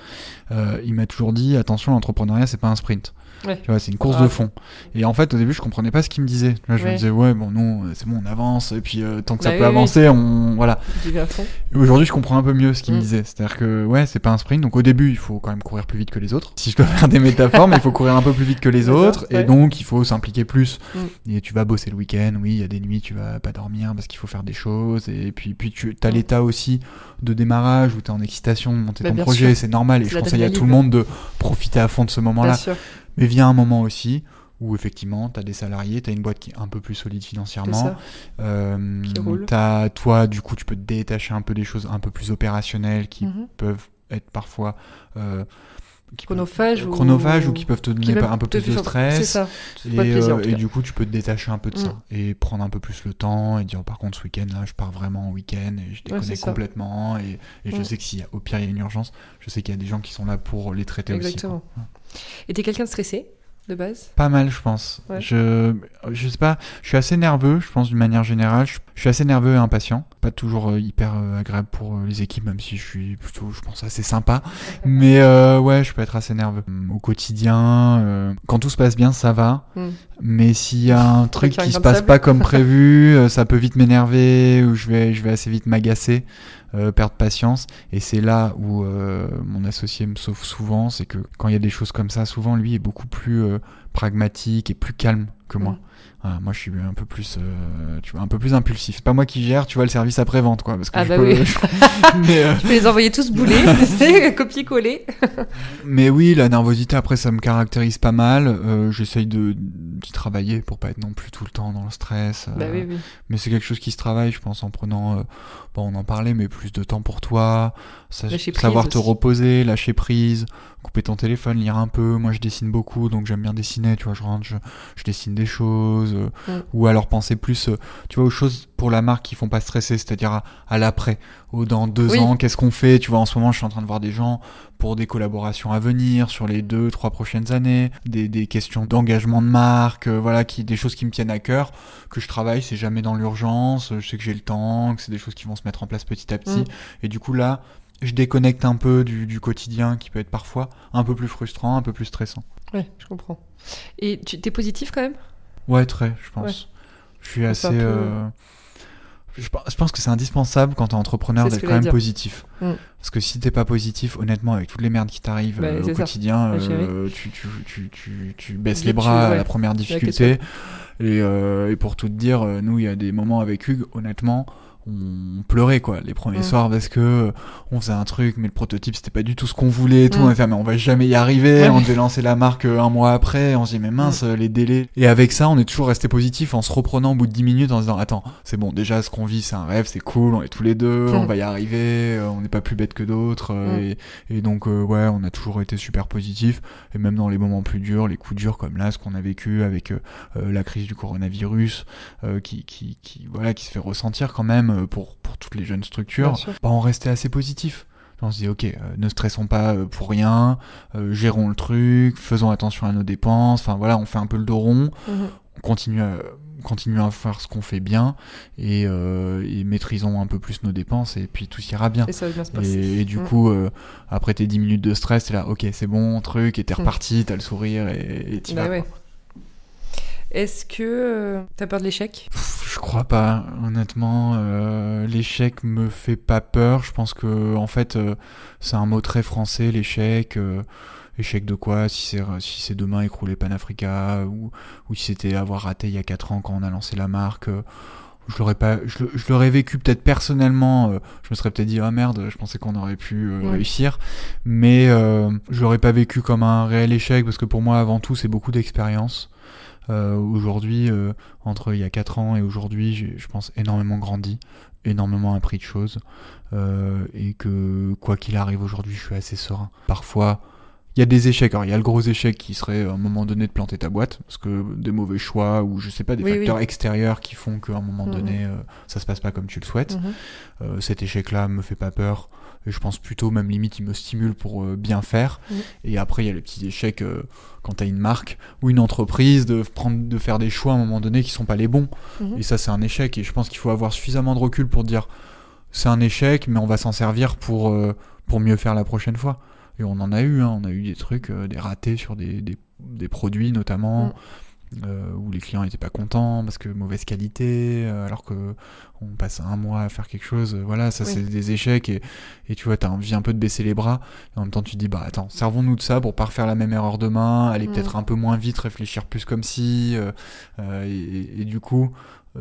Euh, il m'a toujours dit, attention, l'entrepreneuriat, c'est pas un sprint. Ouais. Tu vois, c'est une course Ah. de fond. Et en fait, au début, je comprenais pas ce qu'il me disait. Tu vois, je me disais, ouais, bon, non, c'est bon, on avance. Et puis, euh, tant que ça Bah peut oui, oui. avancer, on. Voilà. Aujourd'hui, je comprends un peu mieux ce qu'il me Mm. disait. C'est-à-dire que, ouais, c'est pas un sprint. Donc, au début, il faut quand même courir plus vite que les autres. Si je dois faire des métaphores, mais il faut courir un peu plus vite que les autres. Et donc, il faut s'impliquer plus. Mm. Et tu vas bosser le week-end. Oui, il y a des nuits, tu vas pas dormir parce qu'il faut faire des choses. Et puis, puis tu as Mm. l'état aussi de démarrage où tu es en excitation, de monter Bah, ton projet. C'est normal. Et je conseille à tout le monde de profiter à fond de ce Bien moment-là. Mais vient un moment aussi où effectivement, tu as des salariés, tu as une boîte qui est un peu plus solide financièrement. Euh, t'as- toi, du coup, tu peux te détacher un peu des choses un peu plus opérationnelles qui Mhm. peuvent être parfois euh, qui peuvent- Chronophage ou- qui peuvent te donner même un peu plus de stress. Ça. Ça Et, plaisir, euh, et du coup, tu peux te détacher un peu de ça Mm. et prendre un peu plus le temps et dire par contre, ce week-end là, je pars vraiment en week-end et je déconnecte ça. complètement. Et, et je Mm. sais que s'il y a, au pire, il y a une urgence, je sais qu'il y a des gens qui sont là pour les traiter Exactement. aussi. quoi. Et t'es quelqu'un de stressé, de base Pas mal, je pense. Ouais. Je, je sais pas, je suis assez nerveux, je pense d'une manière générale. Je, je suis assez nerveux et impatient. Pas toujours euh, hyper euh, agréable pour euh, les équipes, même si je suis plutôt, je pense, assez sympa. Mais euh, ouais, je peux être assez nerveux. Hum, Au quotidien, euh, quand tout se passe bien, ça va. Hmm. Mais s'il y a un truc qui se passe pas comme prévu, ça peut vite m'énerver ou je vais, je vais assez vite m'agacer, euh, perdre patience. Et c'est là où euh, mon associé me sauve souvent, c'est que quand il y a des choses comme ça, souvent lui est beaucoup plus euh, pragmatique et plus calme que moi. Mm. Voilà, moi, je suis un peu plus, euh, tu vois, un peu plus impulsif. C'est pas moi qui gère, tu vois, le service après vente, quoi. Parce que Ah je bah peux- oui. mais, euh, Tu peux les envoyer tous bouler, copier-coller. mais oui, la nervosité après, ça me caractérise pas mal. Euh, J'essaye de d'y travailler pour pas être non plus tout le temps dans le stress. Bah euh, oui, oui. Mais c'est quelque chose qui se travaille, je pense, en prenant, bon, on en parlait, mais plus de temps pour toi, sa- savoir te aussi. reposer, lâcher prise, couper ton téléphone, lire un peu. Moi, je dessine beaucoup, donc j'aime bien dessiner, tu vois, je rentre, je, je dessine des choses, euh, ou alors penser plus, euh, tu vois, aux choses pour la marque qui font pas stresser, c'est-à-dire à, à l'après, ou dans deux Oui. ans, qu'est-ce qu'on fait, tu vois, en ce moment, je suis en train de voir des gens pour des collaborations à venir sur les deux, trois prochaines années, des, des questions d'engagement de marque, euh, voilà, qui, des choses qui me tiennent à cœur, que je travaille, c'est jamais dans l'urgence, je sais que j'ai le temps, que c'est des choses qui vont se mettre en place petit à petit, et du coup là, je déconnecte un peu du, du quotidien qui peut être parfois un peu plus frustrant, un peu plus stressant. Ouais, je comprends. Et tu t'es positif quand même? Ouais, très, je pense. Je suis assez... peu- euh, Je pense- je pense que c'est indispensable quand t'es entrepreneur d'être quand même dire. positif. Mm. Parce que si t'es pas positif, honnêtement, avec toutes les merdes qui t'arrivent Bah, euh, au quotidien, euh, tu, tu, tu, tu, tu baisses les bras à la première difficulté. Et, euh, et pour tout te dire, nous, il y a des moments avec Hugues, honnêtement, on pleurait quoi les premiers Mm. soirs parce que euh, on faisait un truc mais le prototype c'était pas du tout ce qu'on voulait et tout Mm. on a fait mais on va jamais y arriver Ouais. on devait lancer la marque euh, un mois après on se dit mais mince euh, les délais et avec ça on est toujours resté positif en se reprenant au bout de 10 minutes en se disant attends c'est bon déjà ce qu'on vit c'est un rêve c'est cool on est tous les deux Mm. on va y arriver euh, on n'est pas plus bête que d'autres Mm. et, et donc euh, ouais on a toujours été super positif et même dans les moments plus durs les coups durs comme là ce qu'on a vécu avec euh, la crise du coronavirus euh, qui, qui, qui, voilà, qui se fait ressentir quand même euh, pour, pour toutes les jeunes structures, bah, on restait assez positif. On se dit, ok, euh, ne stressons pas euh, pour rien, euh, gérons le truc, faisons attention à nos dépenses, enfin voilà, on fait un peu le dos rond, Mhm. on continue à, on continue à faire ce qu'on fait bien et, et maîtrisons un peu plus nos dépenses et puis tout ira bien. Et ça va bien se passer. Et, et du Mm. coup, après tes 10 minutes de stress, t'es là, ok, c'est bon, truc, et t'es Mm. reparti, t'as le sourire et t'y Bah vas. ouais. Est-ce que euh, t'as peur de l'échec? Je crois pas, honnêtement. euh, l'échec me fait pas peur. Je pense que en fait, euh, c'est un mot très français, l'échec. euh, échec de quoi? Si c'est si c'est demain écrouler Panafrica ou ou si c'était avoir raté il y a 4 ans quand on a lancé la marque. je l'aurais pas, je, l'aurais vécu peut-être personnellement. euh, je me serais peut-être dit ah merde, je pensais qu'on aurait pu euh, Ouais. réussir, mais euh, je l'aurais pas vécu comme un réel échec parce que pour moi avant tout c'est beaucoup d'expérience. Euh, aujourd'hui, euh, entre il y a 4 ans et aujourd'hui, j'ai, je pense, énormément grandi, énormément appris de choses, euh, et que quoi qu'il arrive aujourd'hui, je suis assez serein. Parfois, il y a des échecs. Alors, il y a le gros échec qui serait à un moment donné de planter ta boîte, parce que des mauvais choix, ou je sais pas, des Oui, facteurs oui. extérieurs qui font qu'à un moment Mhm. donné, euh, ça se passe pas comme tu le souhaites. Mhm. Euh, cet échec-là me fait pas peur. Et je pense plutôt, même limite, il me stimule pour euh, bien faire. Et après, il y a les petits échecs euh, quand t'as une marque ou une entreprise de, prendre, de faire des choix à un moment donné qui sont pas les bons. Mhm. Et ça, c'est un échec. Et je pense qu'il faut avoir suffisamment de recul pour dire c'est un échec, mais on va s'en servir pour, euh, pour mieux faire la prochaine fois. Et on en a eu, hein, on a eu des trucs, des ratés sur des, des, des produits notamment. Mm. Euh, où les clients n'étaient pas contents parce que mauvaise qualité, euh, alors que on passe un mois à faire quelque chose, euh, voilà, ça Oui. c'est des échecs et, et tu vois, t'as envie un peu de baisser les bras, et en même temps tu te dis, bah attends, servons-nous de ça pour pas refaire la même erreur demain, aller Mm. peut-être un peu moins vite, réfléchir plus comme si, euh, et, et- et du coup,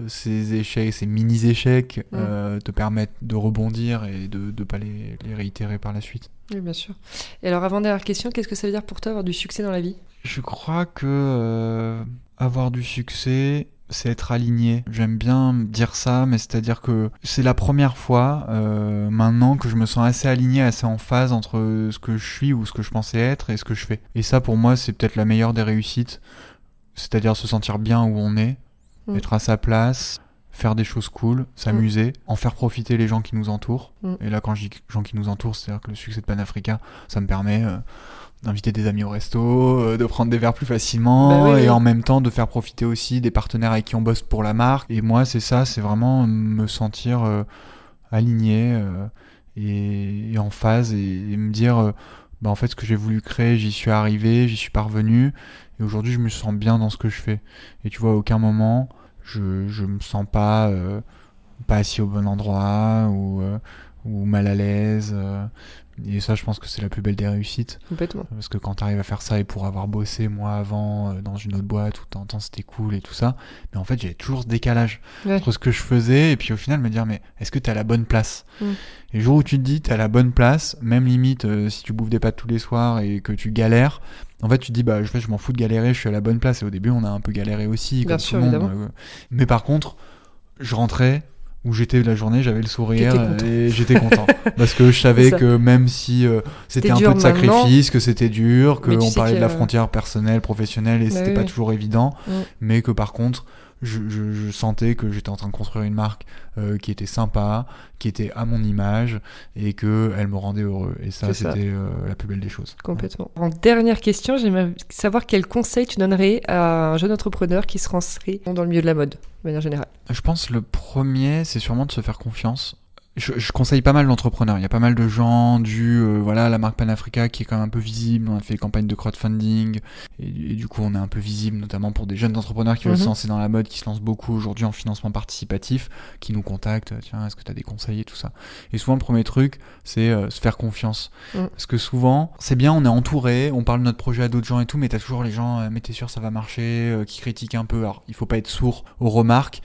ces échecs, ces mini-échecs Mm. euh, te permettent de rebondir et de ne pas les, les réitérer par la suite. Oui, bien sûr. Et alors, avant dernière question, qu'est-ce que ça veut dire pour toi avoir du succès dans la vie? Je crois que euh, avoir du succès, c'est être aligné. J'aime bien dire ça, mais c'est-à-dire que c'est la première fois euh, maintenant que je me sens assez aligné, assez en phase entre ce que je suis ou ce que je pensais être et ce que je fais. Et ça, pour moi, c'est peut-être la meilleure des réussites. C'est-à-dire se sentir bien où on est, Mm. être à sa place, faire des choses cool, s'amuser, en faire profiter les gens qui nous entourent. Mm. Et là, quand je dis gens qui nous entourent, c'est-à-dire que le succès de Panafrica, ça me permet euh, d'inviter des amis au resto, euh, de prendre des verres plus facilement, Bah oui, et oui. en même temps de faire profiter aussi des partenaires avec qui on bosse pour la marque. Et moi, c'est ça, c'est vraiment me sentir euh, aligné euh, et, et en phase et, et me dire, euh, bah, en fait, ce que j'ai voulu créer, j'y suis arrivé, j'y suis parvenu, et aujourd'hui, je me sens bien dans ce que je fais. Et tu vois, à aucun moment, je, je me sens pas, pas assis au bon endroit ou, ou mal à l'aise. Et ça, je pense que c'est la plus belle des réussites. Complètement. Parce que quand tu arrives à faire ça et pour avoir bossé moi avant euh, dans une autre boîte où temps c'était cool et tout ça, mais en fait j'avais toujours ce décalage Ouais. entre ce que je faisais et puis au final me dire mais est-ce que t'es à la bonne place Mm. Et le jour où tu te dis t'es à la bonne place, même limite euh, si tu bouffes des pâtes tous les soirs et que tu galères, en fait tu te dis bah je, je m'en fous de galérer, je suis à la bonne place et au début on a un peu galéré aussi Bien comme sûr, tout le monde. euh, mais par contre je rentrais où j'étais la journée, j'avais le sourire et j'étais content. Parce que je savais que même si euh, c'était un peu de sacrifice, que c'était dur, qu'on sais parlait de la que- frontière personnelle, professionnelle et Bah c'était oui, pas toujours évident, Mm. mais que par contre je, je- je sentais que j'étais en train de construire une marque euh, qui était sympa, qui était à mon image et que elle me rendait heureux. Et ça, c'était euh, la plus belle des choses. Complètement. En dernière question, j'aimerais savoir quel conseil tu donnerais à un jeune entrepreneur qui se lancerait dans le milieu de la mode, de manière générale. Je pense le premier, c'est sûrement de se faire confiance. Je, je conseille pas mal d'entrepreneurs. Il y a pas mal de gens du euh, voilà la marque Panafrica qui est quand même un peu visible. On a fait campagne de crowdfunding et, et du coup on est un peu visible, notamment pour des jeunes entrepreneurs qui veulent Mhm. se lancer dans la mode, qui se lancent beaucoup aujourd'hui en financement participatif, qui nous contactent. Tiens, est-ce que tu as des conseils et tout ça. Et souvent le premier truc, c'est euh, se faire confiance. Mhm. Parce que souvent, c'est bien, on est entouré, on parle de notre projet à d'autres gens et tout, mais t'as toujours les gens, euh, mais t'es sûr ça va marcher, euh, qui critiquent un peu. Alors il faut pas être sourd aux remarques.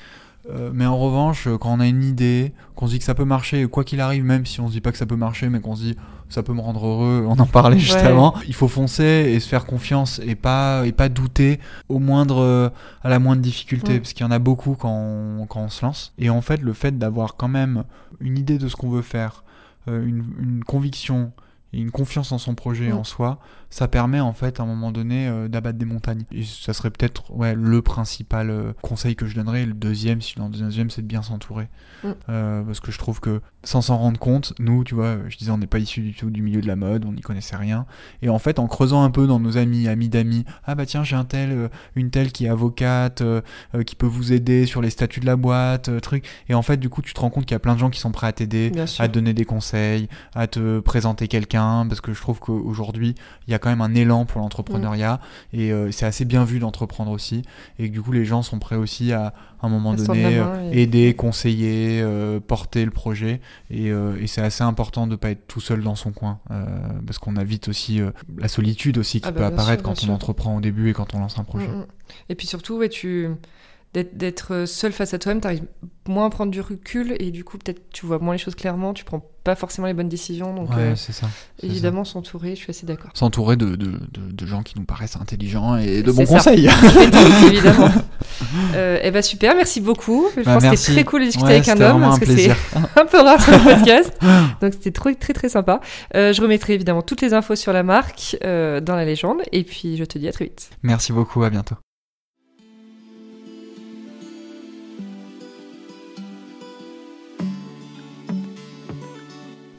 Euh, mais en revanche, euh, quand on a une idée, qu'on se dit que ça peut marcher, quoi qu'il arrive, même si on se dit pas que ça peut marcher, mais qu'on se dit ça peut me rendre heureux, on en parlait juste Ouais. avant, il faut foncer et se faire confiance et pas, et pas douter au moindre, euh, à la moindre difficulté, Mm. parce qu'il y en a beaucoup quand on, quand on se lance. Et en fait, le fait d'avoir quand même une idée de ce qu'on veut faire, une, une conviction et une confiance en son projet et Mm. en soi, ça permet en fait à un moment donné euh, d'abattre des montagnes. Et ça serait peut-être ouais, le principal euh, conseil que je donnerais. Le deuxième, si dans le deuxième, c'est de bien s'entourer. Mm. Euh, parce que je trouve que sans s'en rendre compte, nous, tu vois, je disais, on n'est pas issus du tout du milieu de la mode, on n'y connaissait rien. Et en fait, en creusant un peu dans nos amis, amis d'amis, ah bah tiens, j'ai un tel, euh, une telle qui est avocate, qui peut vous aider sur les statuts de la boîte, truc. Et en fait, du coup, tu te rends compte qu'il y a plein de gens qui sont prêts à t'aider, à te donner des conseils, à te présenter quelqu'un, parce que je trouve qu'aujourd'hui, il y a quand même un élan pour l'entrepreneuriat, et euh, c'est assez bien vu d'entreprendre aussi, et que du coup, les gens sont prêts aussi à, à un moment À donné, euh, et- aider, conseiller, euh, porter le projet, et, et c'est assez important de pas être tout seul dans son coin, parce qu'on a vite aussi la solitude aussi qui Ah peut bah, apparaître sûr, quand on sûr. entreprend au début et quand on lance un projet. Mm, mm. Et puis surtout, ouais, tu d'être- seul face à toi-même, t'arrives moins à prendre du recul et du coup peut-être tu vois moins les choses clairement, tu prends pas forcément les bonnes décisions. Donc ouais, euh, c'est ça. évidemment s'entourer, je suis assez d'accord. S'entourer de, de, de, de gens qui nous paraissent intelligents et de bons ça. conseils. Évidemment. Euh, eh ben super, merci beaucoup. Je Bah, pense que c'était très cool de discuter Ouais, avec un homme parce un que c'est un peu rare sur le podcast. Donc c'était très très sympa. Euh, je remettrai évidemment toutes les infos sur la marque euh, dans la légende et puis je te dis à très vite. Merci beaucoup, à bientôt.